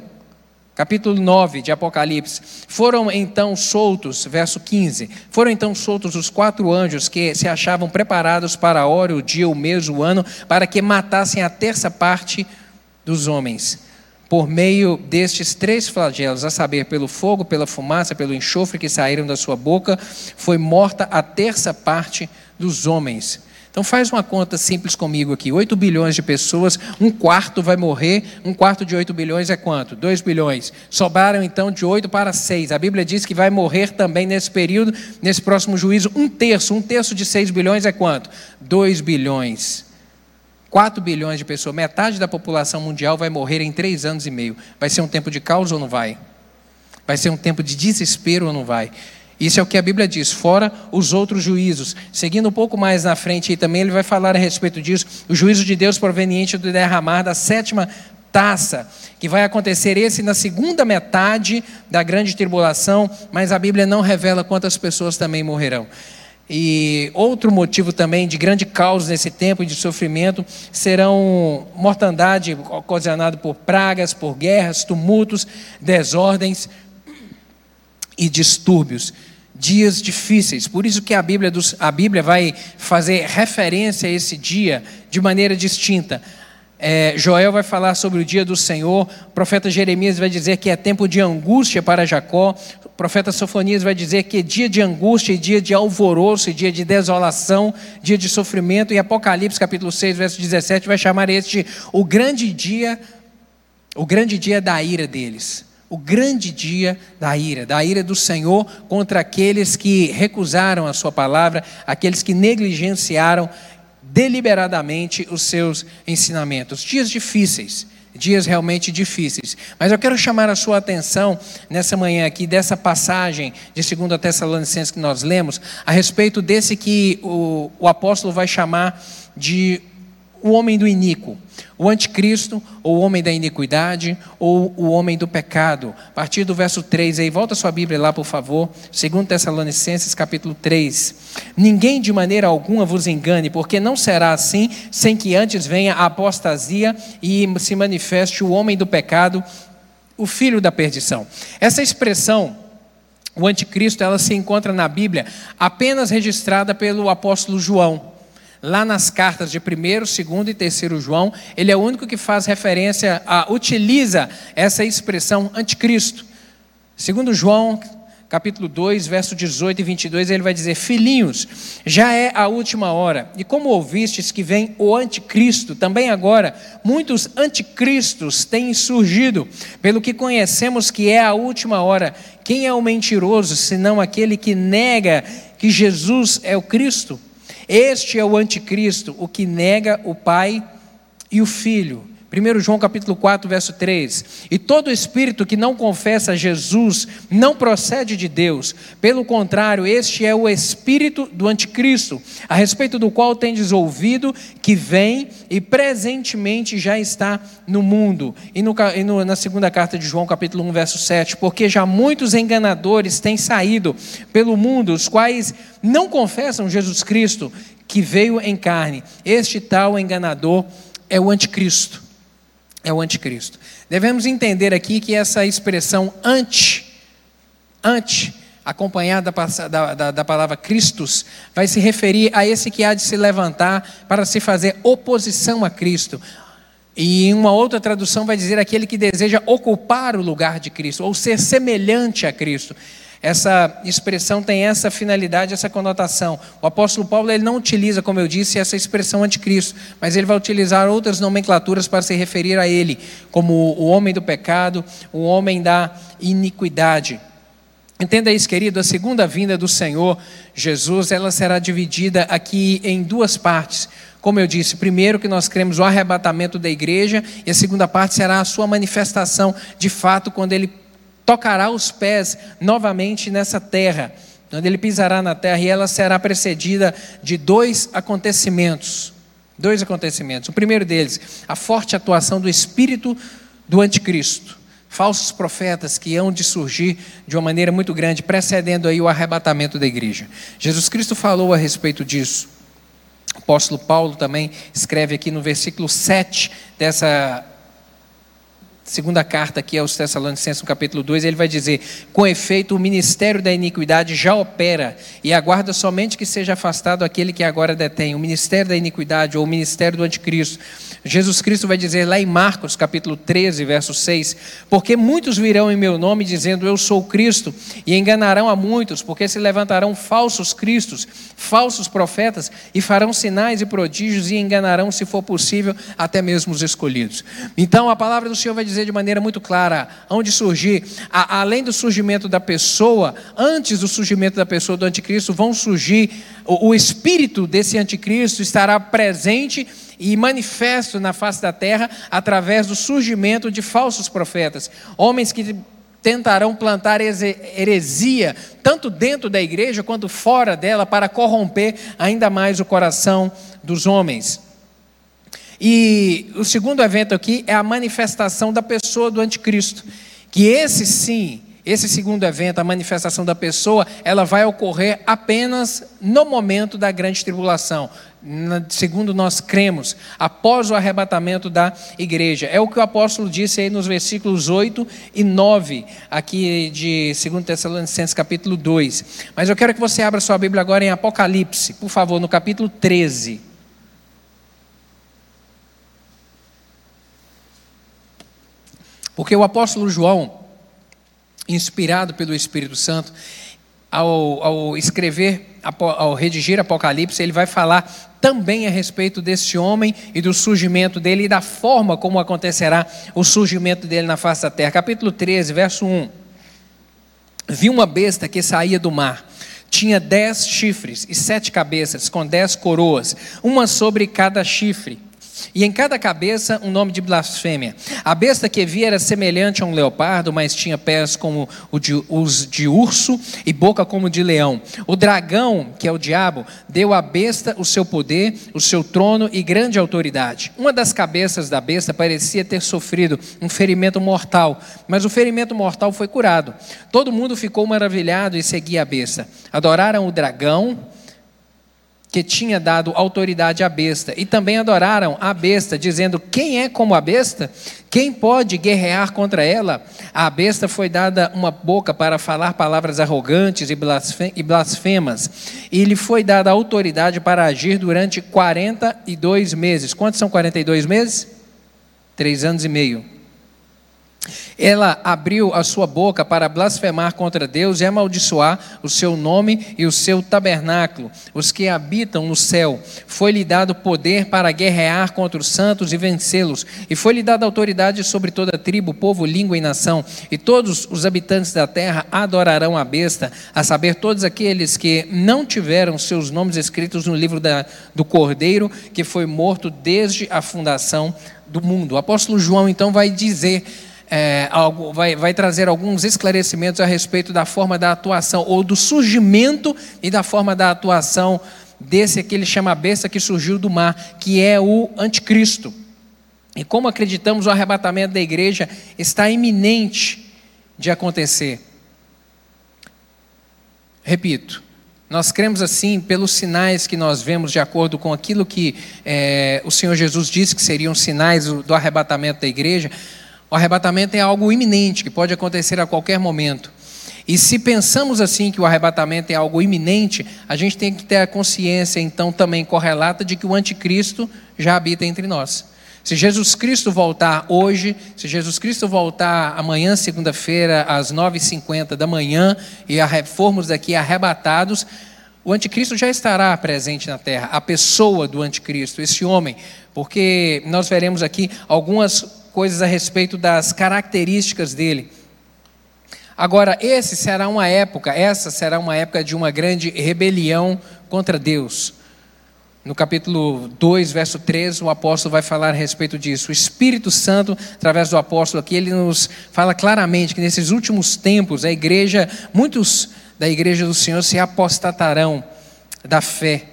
Capítulo 9 de Apocalipse. Foram então soltos, verso 15. Foram então soltos os quatro anjos que se achavam preparados para a hora, o dia, o mês, o ano, para que matassem a terça parte dos homens por meio destes três flagelos, a saber, pelo fogo, pela fumaça, pelo enxofre que saíram da sua boca, foi morta a terça parte dos homens. Então faz uma conta simples comigo aqui. 8 bilhões de pessoas, um quarto vai morrer, um quarto de 8 bilhões é quanto? 2 bilhões. Sobraram então de 8 para 6. A Bíblia diz que vai morrer também nesse período, nesse próximo juízo, um terço. Um terço de 6 bilhões é quanto? 2 bilhões. 4 bilhões de pessoas, metade da população mundial vai morrer em três anos e meio. Vai ser um tempo de caos ou não vai? Vai ser um tempo de desespero ou não vai? Isso é o que a Bíblia diz, fora os outros juízos. Seguindo um pouco mais na frente, também ele vai falar a respeito disso, o juízo de Deus proveniente do derramar da sétima taça, que vai acontecer esse na segunda metade da grande tribulação, mas a Bíblia não revela quantas pessoas também morrerão. E outro motivo também de grande caos nesse tempo de sofrimento serão mortandade ocasionada por pragas, por guerras, tumultos, desordens e distúrbios. Dias difíceis. Por isso que a Bíblia, dos, a Bíblia vai fazer referência a esse dia de maneira distinta. É, Joel vai falar sobre o dia do Senhor, o profeta Jeremias vai dizer que é tempo de angústia para Jacó, o profeta Sofonias vai dizer que é dia de angústia, dia de alvoroço, dia de desolação, dia de sofrimento, e Apocalipse capítulo 6, verso 17 vai chamar este o grande dia, o grande dia da ira deles. O grande dia da ira, da ira do Senhor contra aqueles que recusaram a sua palavra, aqueles que negligenciaram deliberadamente os seus ensinamentos. Dias difíceis, dias realmente difíceis. Mas eu quero chamar a sua atenção nessa manhã aqui, dessa passagem de 2 Tessalonicenses que nós lemos, a respeito desse que o, o apóstolo vai chamar de o homem do iníquo, o anticristo, ou o homem da iniquidade, ou o homem do pecado. A partir do verso 3 aí, volta sua Bíblia lá, por favor, 2 Tessalonicenses capítulo 3. Ninguém de maneira alguma vos engane, porque não será assim, sem que antes venha a apostasia e se manifeste o homem do pecado, o filho da perdição. Essa expressão o anticristo, ela se encontra na Bíblia apenas registrada pelo apóstolo João. Lá nas cartas de 1, 2 e 3 João, ele é o único que faz referência a, utiliza essa expressão anticristo. Segundo João, capítulo 2, verso 18 e 22, ele vai dizer: Filhinhos, já é a última hora, e como ouvistes que vem o anticristo, também agora muitos anticristos têm surgido, pelo que conhecemos que é a última hora. Quem é o mentiroso, senão aquele que nega que Jesus é o Cristo? Este é o anticristo, o que nega o Pai e o Filho. 1 João capítulo 4, verso 3. E todo espírito que não confessa Jesus não procede de Deus. Pelo contrário, este é o espírito do anticristo, a respeito do qual tendes ouvido que vem e presentemente já está no mundo. E, no, e no, na segunda carta de João, capítulo 1, verso 7. Porque já muitos enganadores têm saído pelo mundo, os quais não confessam Jesus Cristo, que veio em carne. Este tal enganador é o anticristo. É o anticristo. Devemos entender aqui que essa expressão anti, anti, acompanhada da, da, da, palavra Christus, vai se referir a esse que há de se levantar para se fazer oposição a Cristo. E uma outra tradução vai dizer aquele que deseja ocupar o lugar de Cristo, ou ser semelhante a Cristo. Essa expressão tem essa finalidade, essa conotação. O apóstolo Paulo ele não utiliza, como eu disse, essa expressão anticristo, mas ele vai utilizar outras nomenclaturas para se referir a ele, como o homem do pecado, o homem da iniquidade. Entenda isso, querido, a segunda vinda do Senhor Jesus, ela será dividida aqui em duas partes. Como eu disse, primeiro que nós cremos o arrebatamento da igreja, e a segunda parte será a sua manifestação de fato quando ele tocará os pés novamente nessa terra, onde ele pisará na terra, e ela será precedida de dois acontecimentos. Dois acontecimentos. O primeiro deles, a forte atuação do espírito do anticristo. Falsos profetas que hão de surgir de uma maneira muito grande, precedendo aí o arrebatamento da igreja. Jesus Cristo falou a respeito disso. O apóstolo Paulo também escreve aqui no versículo 7 dessa segunda carta aqui aos Tessalonicenses, no capítulo 2, ele vai dizer: Com efeito, o ministério da iniquidade já opera e aguarda somente que seja afastado aquele que agora detém. O ministério da iniquidade ou o ministério do anticristo. Jesus Cristo vai dizer lá em Marcos, capítulo 13, verso 6: Porque muitos virão em meu nome dizendo eu sou Cristo, e enganarão a muitos, porque se levantarão falsos cristos, falsos profetas, e farão sinais e prodígios e enganarão, se for possível, até mesmo os escolhidos. Então a palavra do Senhor vai dizer de maneira muito clara onde surgir, a, além do surgimento da pessoa, antes do surgimento da pessoa do anticristo, vão surgir, o, o espírito desse anticristo estará presente e manifesto na face da terra através do surgimento de falsos profetas, homens que tentarão plantar heresia, tanto dentro da igreja quanto fora dela, para corromper ainda mais o coração dos homens. E o segundo evento aqui é a manifestação da pessoa do anticristo, que esse sim, esse segundo evento, a manifestação da pessoa, ela vai ocorrer apenas no momento da grande tribulação, segundo nós cremos, após o arrebatamento da igreja. É o que o apóstolo disse aí nos versículos 8 e 9, aqui de 2 Tessalonicenses capítulo 2. Mas eu quero que você abra sua Bíblia agora em Apocalipse, por favor, no capítulo 13. Porque o apóstolo João, inspirado pelo Espírito Santo, ao, ao escrever, ao redigir Apocalipse, ele vai falar também a respeito desse homem e do surgimento dele e da forma como acontecerá o surgimento dele na face da terra. Capítulo 13, verso 1. Vi uma besta que saía do mar. Tinha dez chifres e sete cabeças, com dez coroas, uma sobre cada chifre e em cada cabeça um nome de blasfêmia. A besta que via era semelhante a um leopardo, mas tinha pés como os de urso e boca como de leão. O dragão, que é o diabo, deu à besta o seu poder, o seu trono e grande autoridade. Uma das cabeças da besta parecia ter sofrido um ferimento mortal, mas o ferimento mortal foi curado. Todo mundo ficou maravilhado e seguia a besta. Adoraram o dragão que tinha dado autoridade à besta, e também adoraram a besta, dizendo: Quem é como a besta? Quem pode guerrear contra ela? A besta foi dada uma boca para falar palavras arrogantes e blasfemas, e lhe foi dada autoridade para agir durante 42 meses. Quantos são 42 meses? Três anos e meio. Ela abriu a sua boca para blasfemar contra Deus e amaldiçoar o seu nome e o seu tabernáculo, os que habitam no céu. Foi-lhe dado poder para guerrear contra os santos e vencê-los, e foi-lhe dada autoridade sobre toda tribo, povo, língua e nação. E todos os habitantes da terra adorarão a besta, a saber, todos aqueles que não tiveram seus nomes escritos no livro da, do Cordeiro, que foi morto desde a fundação do mundo. O apóstolo João então vai dizer é, algo, vai, vai trazer alguns esclarecimentos a respeito da forma da atuação, ou do surgimento e da forma da atuação desse que ele chama besta que surgiu do mar, que é o anticristo. E como acreditamos, o arrebatamento da igreja está iminente de acontecer. Repito, nós cremos assim pelos sinais que nós vemos, de acordo com aquilo que é, o Senhor Jesus disse que seriam sinais do, do arrebatamento da igreja. O arrebatamento é algo iminente, que pode acontecer a qualquer momento. E se pensamos assim que o arrebatamento é algo iminente, a gente tem que ter a consciência, então, também correlata de que o anticristo já habita entre nós. Se Jesus Cristo voltar hoje, se Jesus Cristo voltar amanhã, segunda-feira, às 9h50 da manhã, e formos daqui arrebatados, o anticristo já estará presente na terra, a pessoa do anticristo, esse homem, porque nós veremos aqui algumas coisas a respeito das características dele. Agora, esse será uma época, essa será uma época de uma grande rebelião contra Deus. No capítulo 2, verso 13, o apóstolo vai falar a respeito disso. O Espírito Santo, através do apóstolo aqui, ele nos fala claramente que nesses últimos tempos, a igreja, muitos da igreja do Senhor se apostatarão da fé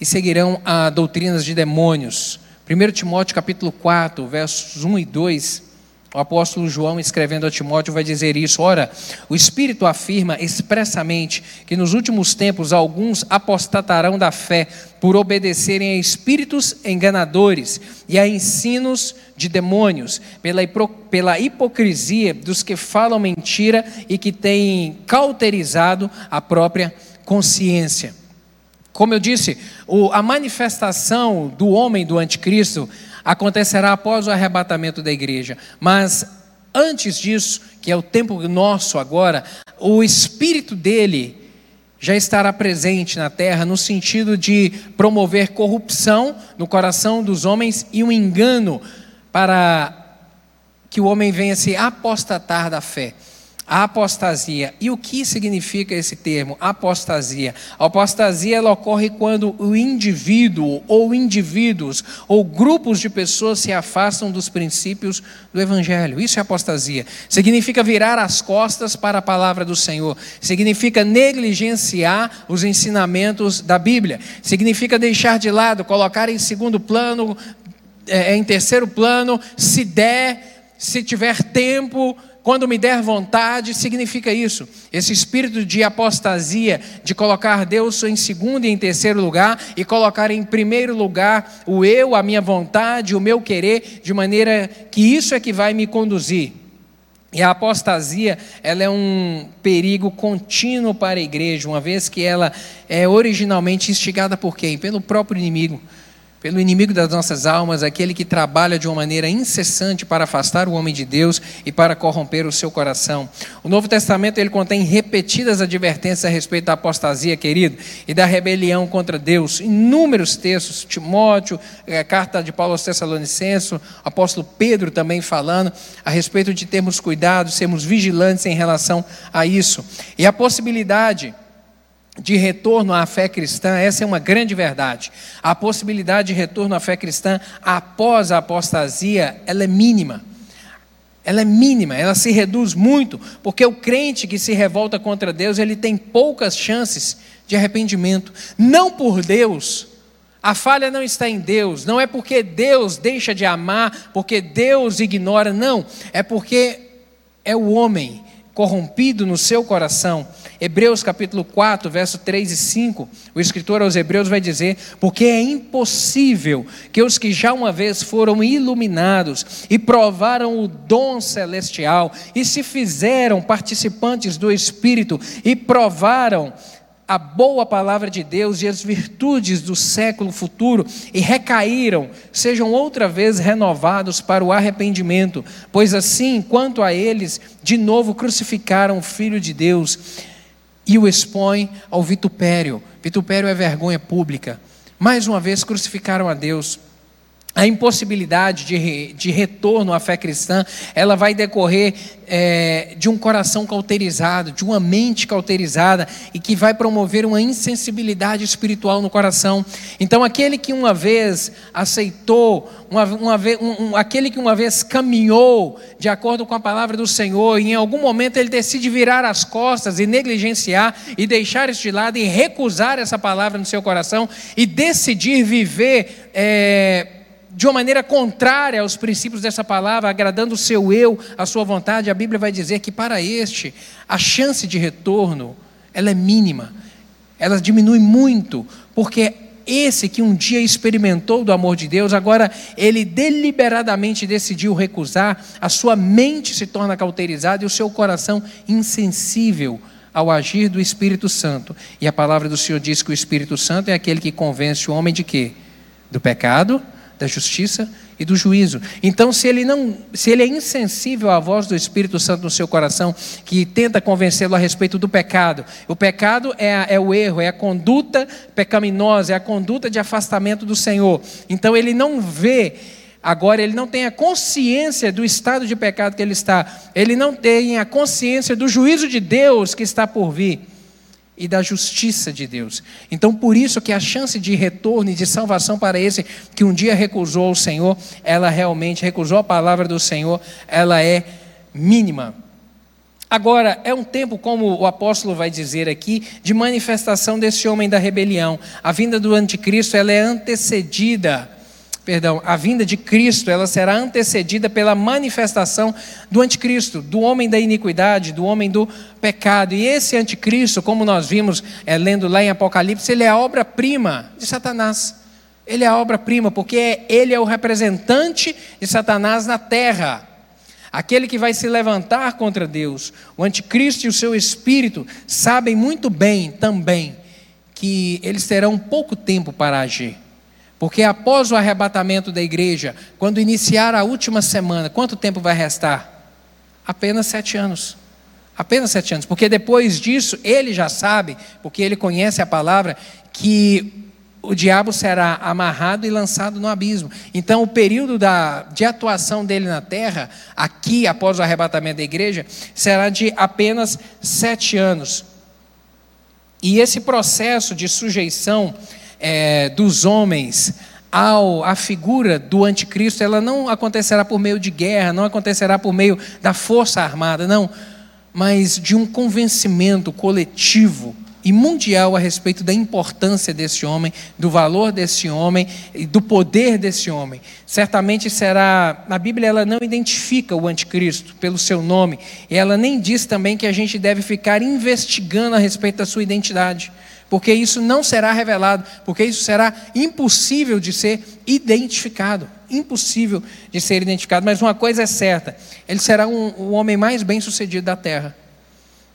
e seguirão a doutrinas de demônios. 1 Timóteo capítulo 4, versos 1 e 2, o apóstolo João, escrevendo a Timóteo, vai dizer isso: Ora, o Espírito afirma expressamente que nos últimos tempos alguns apostatarão da fé por obedecerem a espíritos enganadores e a ensinos de demônios, pela, pela hipocrisia dos que falam mentira e que têm cauterizado a própria consciência. Como eu disse, o, a manifestação do homem do anticristo acontecerá após o arrebatamento da igreja. Mas antes disso, que é o tempo nosso agora, o espírito dele já estará presente na terra no sentido de promover corrupção no coração dos homens e um engano para que o homem venha se apostatar da fé. A apostasia. E o que significa esse termo, apostasia? A apostasia ela ocorre quando o indivíduo ou indivíduos ou grupos de pessoas se afastam dos princípios do evangelho. Isso é apostasia. Significa virar as costas para a palavra do Senhor. Significa negligenciar os ensinamentos da Bíblia. Significa deixar de lado, colocar em segundo plano é, em terceiro plano, se der, se tiver tempo, quando me der vontade, significa isso. Esse espírito de apostasia, de colocar Deus em segundo e em terceiro lugar, e colocar em primeiro lugar o eu, a minha vontade, o meu querer, de maneira que isso é que vai me conduzir. E a apostasia, ela é um perigo contínuo para a igreja, uma vez que ela é originalmente instigada por quem? Pelo próprio inimigo pelo inimigo das nossas almas, aquele que trabalha de uma maneira incessante para afastar o homem de Deus e para corromper o seu coração. O Novo Testamento ele contém repetidas advertências a respeito da apostasia, querido, e da rebelião contra Deus. Inúmeros textos, Timóteo, a carta de Paulo aos Tessalonicenses, apóstolo Pedro também falando a respeito de termos cuidado, sermos vigilantes em relação a isso. E a possibilidade de retorno à fé cristã, essa é uma grande verdade. A possibilidade de retorno à fé cristã após a apostasia, ela é mínima. Ela é mínima, ela se reduz muito, porque o crente que se revolta contra Deus, ele tem poucas chances de arrependimento. Não por Deus, a falha não está em Deus, não é porque Deus deixa de amar, porque Deus ignora, não, é porque é o homem corrompido no seu coração. Hebreus capítulo 4, verso 3 e 5, o escritor aos Hebreus vai dizer: Porque é impossível que os que já uma vez foram iluminados e provaram o dom celestial e se fizeram participantes do Espírito e provaram a boa palavra de Deus e as virtudes do século futuro e recaíram, sejam outra vez renovados para o arrependimento, pois assim, quanto a eles, de novo crucificaram o Filho de Deus e o expõem ao vitupério. Vitupério é vergonha pública. Mais uma vez crucificaram a Deus a impossibilidade de, de retorno à fé cristã, ela vai decorrer é, de um coração cauterizado, de uma mente cauterizada e que vai promover uma insensibilidade espiritual no coração. Então, aquele que uma vez aceitou, uma, uma vez, um, um, aquele que uma vez caminhou de acordo com a palavra do Senhor, e em algum momento ele decide virar as costas e negligenciar e deixar isso de lado e recusar essa palavra no seu coração e decidir viver. É, de uma maneira contrária aos princípios dessa palavra, agradando o seu eu, a sua vontade, a Bíblia vai dizer que para este a chance de retorno ela é mínima, ela diminui muito, porque esse que um dia experimentou do amor de Deus, agora ele deliberadamente decidiu recusar, a sua mente se torna cauterizada e o seu coração insensível ao agir do Espírito Santo. E a palavra do Senhor diz que o Espírito Santo é aquele que convence o homem de quê? Do pecado, da justiça e do juízo. Então, se ele não, se ele é insensível à voz do Espírito Santo no seu coração, que tenta convencê-lo a respeito do pecado, o pecado é, é o erro, é a conduta pecaminosa, é a conduta de afastamento do Senhor. Então, ele não vê Agora, ele não tem a consciência do estado de pecado que ele está, ele não tem a consciência do juízo de Deus que está por vir e da justiça de Deus. Então, por isso que a chance de retorno e de salvação para esse que um dia recusou o Senhor, ela realmente recusou a palavra do Senhor, ela é mínima. Agora, é um tempo, como o apóstolo vai dizer aqui, de manifestação desse homem da rebelião. A vinda do anticristo, ela é antecedida perdão, a vinda de Cristo, ela será antecedida pela manifestação do anticristo, do homem da iniquidade, do homem do pecado. E esse anticristo, como nós vimos é, lendo lá em Apocalipse, ele é a obra-prima de Satanás. Ele é a obra-prima, porque ele é o representante de Satanás na terra. Aquele que vai se levantar contra Deus. O anticristo e o seu espírito sabem muito bem também que eles terão pouco tempo para agir. Porque após o arrebatamento da igreja, quando iniciar a última semana, quanto tempo vai restar? Apenas sete anos. Apenas sete anos. Porque depois disso, ele já sabe, porque ele conhece a palavra, que o diabo será amarrado e lançado no abismo. Então, o período da, de atuação dele na terra, aqui após o arrebatamento da igreja, será de apenas sete anos. E esse processo de sujeição é, dos homens ao, à figura do anticristo, ela não acontecerá por meio de guerra, não acontecerá por meio da força armada, não, mas de um convencimento coletivo e mundial a respeito da importância desse homem, do valor desse homem e do poder desse homem. Certamente será, a Bíblia ela não identifica o anticristo pelo seu nome, e ela nem diz também que a gente deve ficar investigando a respeito da sua identidade porque isso não será revelado, porque isso será impossível de ser identificado. Impossível de ser identificado. Mas uma coisa é certa: ele será um, o homem mais bem sucedido da terra.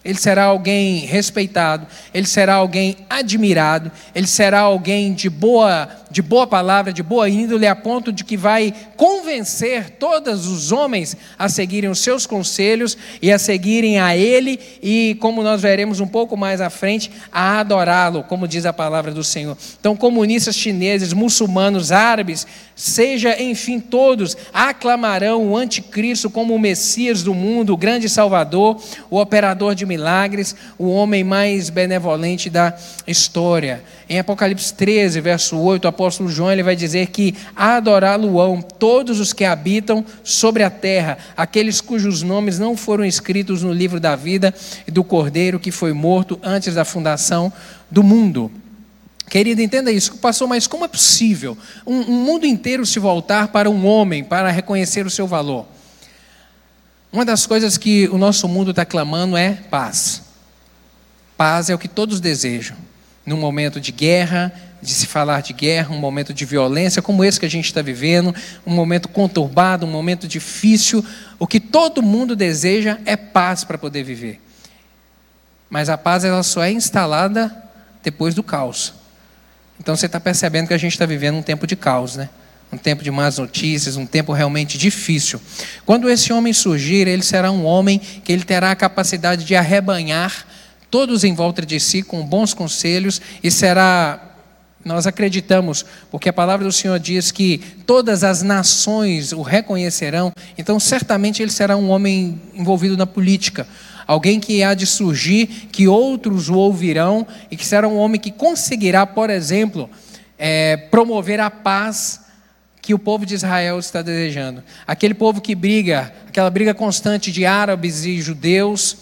Ele será alguém respeitado, ele será alguém admirado, ele será alguém de boa, de boa palavra, de boa índole, a ponto de que vai convencer todos os homens a seguirem os seus conselhos e a seguirem a ele e, como nós veremos um pouco mais à frente, a adorá-lo, como diz a palavra do Senhor. Então, comunistas chineses, muçulmanos, árabes, seja, enfim, todos aclamarão o anticristo como o Messias do mundo, o grande Salvador, o operador de milagres, o homem mais benevolente da história. Em Apocalipse 13, verso 8, o apóstolo João ele vai dizer que adorá-lo-ão todos os que habitam sobre a terra, aqueles cujos nomes não foram escritos no livro da vida e do Cordeiro que foi morto antes da fundação do mundo. Querido, entenda isso. Pastor, mas como é possível um, um mundo inteiro se voltar para um homem para reconhecer o seu valor? Uma das coisas que o nosso mundo está clamando é paz. Paz é o que todos desejam. Num momento de guerra, de se falar de guerra, um momento de violência como esse que a gente está vivendo, um momento conturbado, um momento difícil, o que todo mundo deseja é paz para poder viver. Mas a paz ela só é instalada depois do caos. Então você está percebendo que a gente está vivendo um tempo de caos, né? um tempo de más notícias, um tempo realmente difícil. Quando esse homem surgir, ele será um homem que ele terá a capacidade de arrebanhar todos em volta de si com bons conselhos e será nós acreditamos, porque a palavra do Senhor diz que todas as nações o reconhecerão, então certamente ele será um homem envolvido na política, alguém que há de surgir, que outros o ouvirão, e que será um homem que conseguirá, por exemplo, é, promover a paz que o povo de Israel está desejando. Aquele povo que briga, aquela briga constante de árabes e judeus,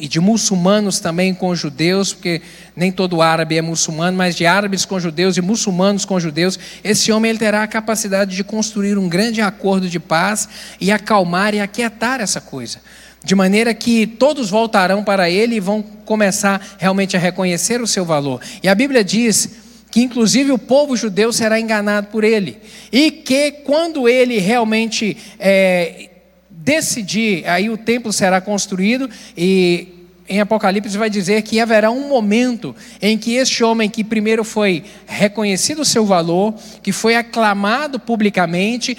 e de muçulmanos também com judeus, porque nem todo árabe é muçulmano, mas de árabes com judeus e muçulmanos com judeus, esse homem ele terá a capacidade de construir um grande acordo de paz e acalmar e aquietar essa coisa. De maneira que todos voltarão para ele e vão começar realmente a reconhecer o seu valor. E a Bíblia diz que inclusive o povo judeu será enganado por ele, e que quando ele realmente é, decidir, aí o templo será construído e em Apocalipse vai dizer que haverá um momento em que este homem que primeiro foi reconhecido o seu valor, que foi aclamado publicamente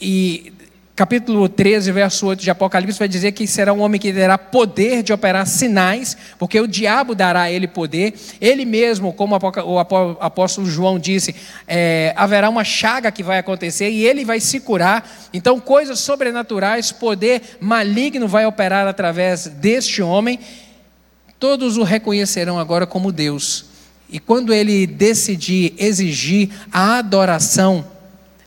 e capítulo 13, verso 8 de Apocalipse, vai dizer que será um homem que terá poder de operar sinais, porque o diabo dará a ele poder. Ele mesmo, como o apóstolo João disse, é, haverá uma chaga que vai acontecer e ele vai se curar. Então, coisas sobrenaturais, poder maligno vai operar através deste homem. Todos o reconhecerão agora como Deus. E quando ele decidir exigir a adoração,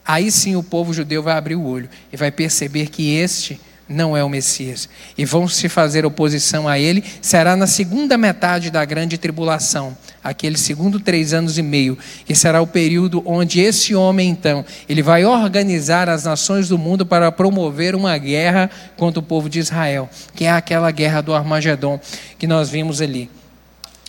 aí sim o povo judeu vai abrir o olho e vai perceber que este não é o Messias. E vão se fazer oposição a ele, será na segunda metade da grande tribulação, aquele segundo três anos e meio, que será o período onde esse homem, então, ele vai organizar as nações do mundo para promover uma guerra contra o povo de Israel, que é aquela guerra do Armagedon que nós vimos ali.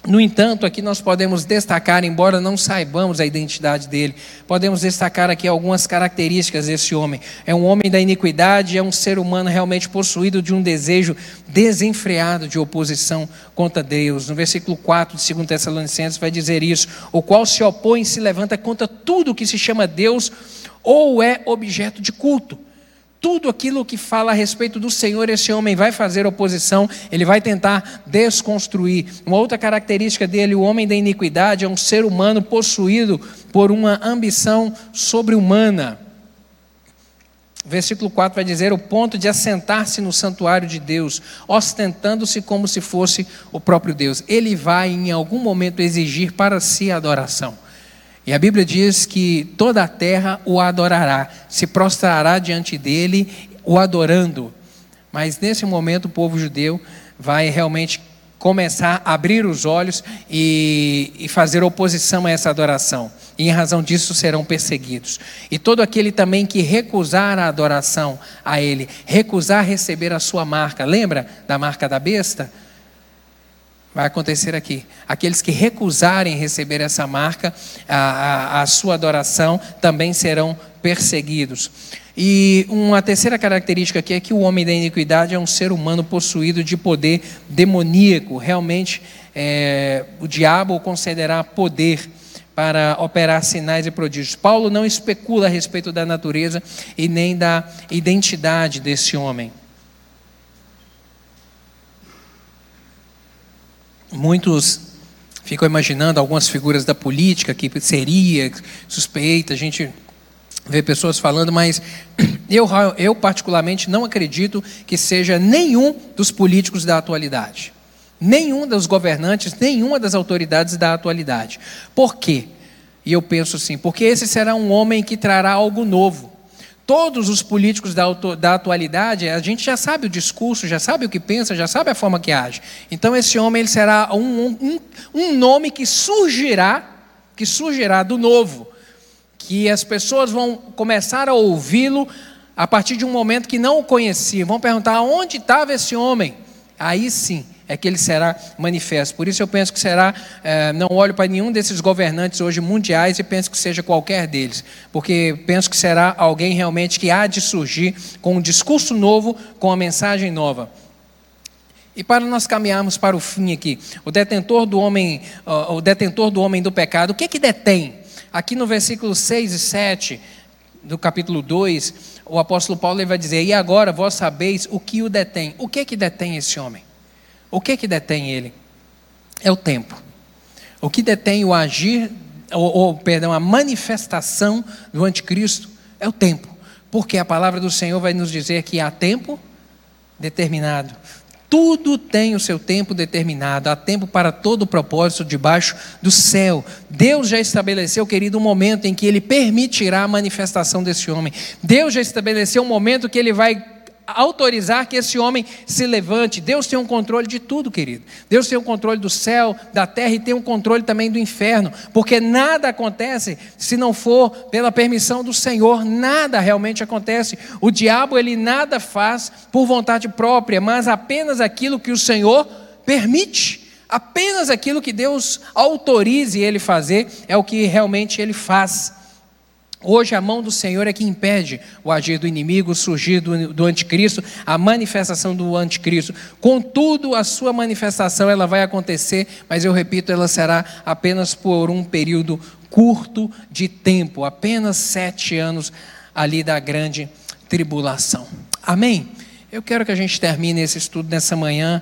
No entanto, aqui nós podemos destacar, embora não saibamos a identidade dele, podemos destacar aqui algumas características desse homem. É um homem da iniquidade, é um ser humano realmente possuído de um desejo desenfreado de oposição contra Deus. No versículo 4 de 2 Tessalonicenses vai dizer isso: o qual se opõe e se levanta contra tudo que se chama Deus ou é objeto de culto tudo aquilo que fala a respeito do Senhor, esse homem vai fazer oposição, ele vai tentar desconstruir. Uma outra característica dele, o homem da iniquidade, é um ser humano possuído por uma ambição sobre-humana. Versículo 4 vai dizer: o ponto de assentar-se no santuário de Deus, ostentando-se como se fosse o próprio Deus. Ele vai, em algum momento, exigir para si adoração. E a Bíblia diz que toda a terra o adorará, se prostrará diante dele, o adorando. Mas nesse momento o povo judeu vai realmente começar a abrir os olhos e, e, fazer oposição a essa adoração. E em razão disso serão perseguidos. E todo aquele também que recusar a adoração a Ele, recusar receber a sua marca, lembra da marca da besta? Vai acontecer aqui. Aqueles que recusarem receber essa marca, a, a, a sua adoração, também serão perseguidos. E uma terceira característica aqui é que o homem da iniquidade é um ser humano possuído de poder demoníaco. Realmente, é, o diabo o concederá poder para operar sinais e prodígios. Paulo não especula a respeito da natureza e nem da identidade desse homem. Muitos ficam imaginando algumas figuras da política que seria suspeita, a gente ver pessoas falando, mas eu, eu particularmente não acredito que seja nenhum dos políticos da atualidade, nenhum dos governantes, nenhuma das autoridades da atualidade. Por quê? E eu penso assim, porque esse será um homem que trará algo novo. Todos os políticos da, da atualidade, a gente já sabe o discurso, já sabe o que pensa, já sabe a forma que age. Então esse homem ele será um, um, um nome que surgirá, que surgirá do novo que as pessoas vão começar a ouvi-lo a partir de um momento que não o conheciam. Vão perguntar onde estava esse homem. Aí sim é que ele será manifesto. Por isso eu penso que será, é, não olho para nenhum desses governantes hoje mundiais e penso que seja qualquer deles, porque penso que será alguém realmente que há de surgir com um discurso novo, com uma mensagem nova. E para nós caminharmos para o fim aqui, o detentor do homem, o detentor do homem do pecado, o que é que detém? Aqui no versículo 6 e 7 do capítulo 2, o apóstolo Paulo vai dizer: E agora vós sabeis o que o detém. O que que detém esse homem? O que que detém ele? É o tempo. O que detém o agir, ou, ou perdão, a manifestação do anticristo é o tempo. Porque a palavra do Senhor vai nos dizer que há tempo determinado. Tudo tem o seu tempo determinado, há tempo para todo o propósito debaixo do céu. Deus já estabeleceu, querido, um momento em que Ele permitirá a manifestação desse homem. Deus já estabeleceu um momento que Ele vai autorizar que esse homem se levante. Deus tem um controle de tudo, querido. Deus tem o um controle do céu, da terra e tem um controle também do inferno, porque nada acontece se não for pela permissão do Senhor, nada realmente acontece. O diabo ele nada faz por vontade própria, mas apenas aquilo que o Senhor permite. Apenas aquilo que Deus autorize ele fazer é o que realmente ele faz. Hoje a mão do Senhor é que impede o agir do inimigo, o surgir do, do, anticristo, a manifestação do anticristo. Contudo, a sua manifestação ela vai acontecer, mas eu repito, ela será apenas por um período curto de tempo, apenas sete anos ali da grande tribulação. Amém? Eu quero que a gente termine esse estudo nessa manhã,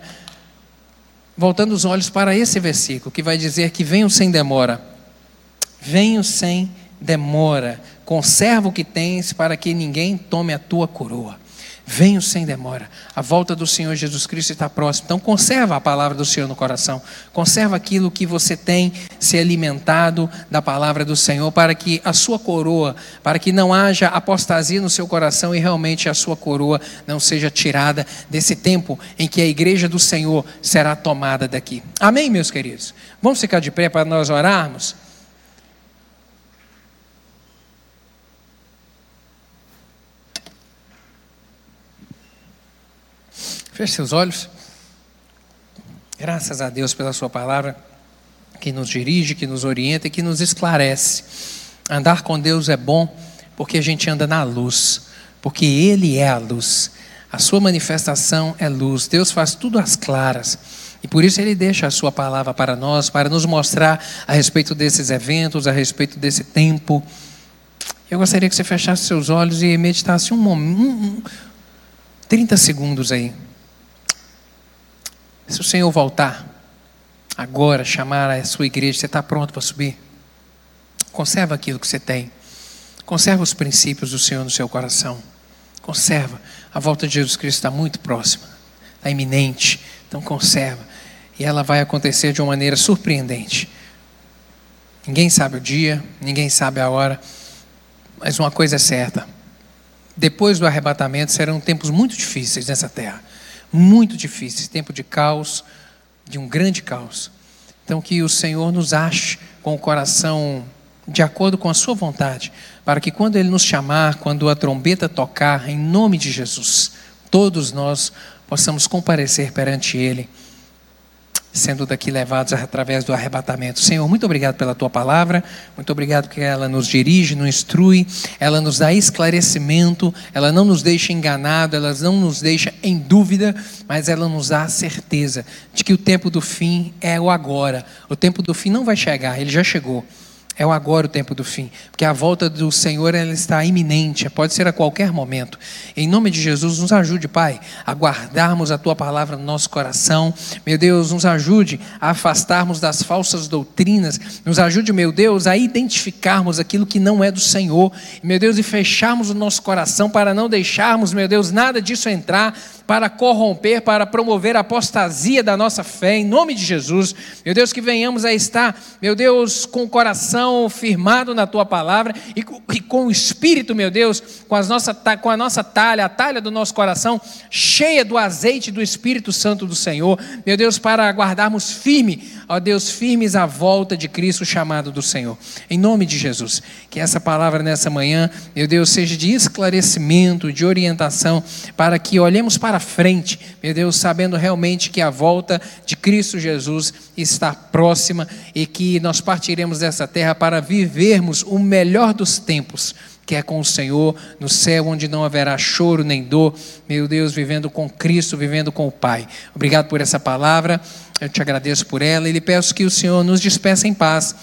voltando os olhos para esse versículo, que vai dizer que venham sem demora. Venham sem demora demora. Conserva o que tens para que ninguém tome a tua coroa. Venho sem demora. A volta do Senhor Jesus Cristo está próxima. Então conserva a palavra do Senhor no coração. Conserva aquilo que você tem se alimentado da palavra do Senhor para que a sua coroa, para que não haja apostasia no seu coração e realmente a sua coroa não seja tirada desse tempo em que a igreja do Senhor será tomada daqui. Amém, meus queridos. Vamos ficar de pé para nós orarmos? Feche seus olhos. Graças a Deus pela Sua palavra, que nos dirige, que nos orienta e que nos esclarece. Andar com Deus é bom porque a gente anda na luz, porque Ele é a luz. A Sua manifestação é luz. Deus faz tudo às claras. E por isso Ele deixa a Sua palavra para nós, para nos mostrar a respeito desses eventos, a respeito desse tempo. Eu gostaria que você fechasse seus olhos e meditasse um momento, um, um, 30 segundos aí. Se o Senhor voltar agora, chamar a sua igreja, você está pronto para subir? Conserva aquilo que você tem. Conserva os princípios do Senhor no seu coração. Conserva. A volta de Jesus Cristo está muito próxima, está iminente. Então conserva. E ela vai acontecer de uma maneira surpreendente. Ninguém sabe o dia, ninguém sabe a hora, mas uma coisa é certa: depois do arrebatamento serão tempos muito difíceis nessa terra muito difíceis tempo de caos, de um grande caos. Então, que o Senhor nos ache com o coração de acordo com a Sua vontade, para que quando Ele nos chamar, quando a trombeta tocar, em nome de Jesus, todos nós possamos comparecer perante Ele sendo daqui levados através do arrebatamento. Senhor, muito obrigado pela tua palavra, muito obrigado que ela nos dirige, nos instrui, ela nos dá esclarecimento, ela não nos deixa enganado, ela não nos deixa em dúvida, mas ela nos dá a certeza de que o tempo do fim é o agora. O tempo do fim não vai chegar, ele já chegou. É o agora o tempo do fim, porque a volta do Senhor ela está iminente, pode ser a qualquer momento. Em nome de Jesus, nos ajude, Pai, a guardarmos a tua palavra no nosso coração. Meu Deus, nos ajude a afastarmos das falsas doutrinas. Nos ajude, meu Deus, a identificarmos aquilo que não é do Senhor. Meu Deus, e fecharmos o nosso coração para não deixarmos, meu Deus, nada disso entrar para corromper, para promover a apostasia da nossa fé, em nome de Jesus. Meu Deus, que venhamos a estar, meu Deus, com o coração firmado na tua palavra e com, e com o espírito, meu Deus, com, as nossa, com a nossa talha, a talha do nosso coração, cheia do azeite do Espírito Santo do Senhor. Meu Deus, para aguardarmos firme, ó Deus, firmes à volta de Cristo, chamado do Senhor. Em nome de Jesus, que essa palavra nessa manhã, meu Deus, seja de esclarecimento, de orientação, para que olhemos para frente, meu Deus, sabendo realmente que a volta de Cristo Jesus está próxima e que nós partiremos dessa terra para vivermos o melhor dos tempos, que é com o Senhor, no céu onde não haverá choro nem dor, meu Deus, vivendo com Cristo, vivendo com o Pai. Obrigado por essa palavra, eu te agradeço por ela e lhe peço que o Senhor nos despeça em paz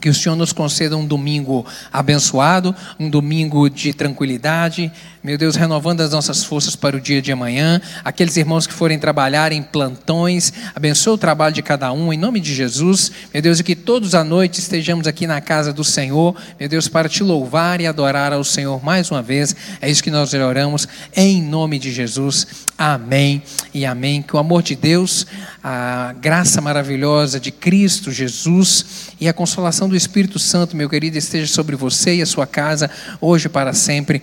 que o Senhor nos conceda um domingo abençoado, um domingo de tranquilidade, meu Deus, renovando as nossas forças para o dia de amanhã. Aqueles irmãos que forem trabalhar em plantões, abençoe o trabalho de cada um, em nome de Jesus. Meu Deus, e que todos à noite estejamos aqui na casa do Senhor, meu Deus, para te louvar e adorar ao Senhor mais uma vez. É isso que nós oramos, em nome de Jesus. Amém e amém. Que o amor de Deus, a graça maravilhosa de Cristo Jesus e a consolação do Espírito Santo, meu querido, esteja sobre você e a sua casa, hoje e para sempre.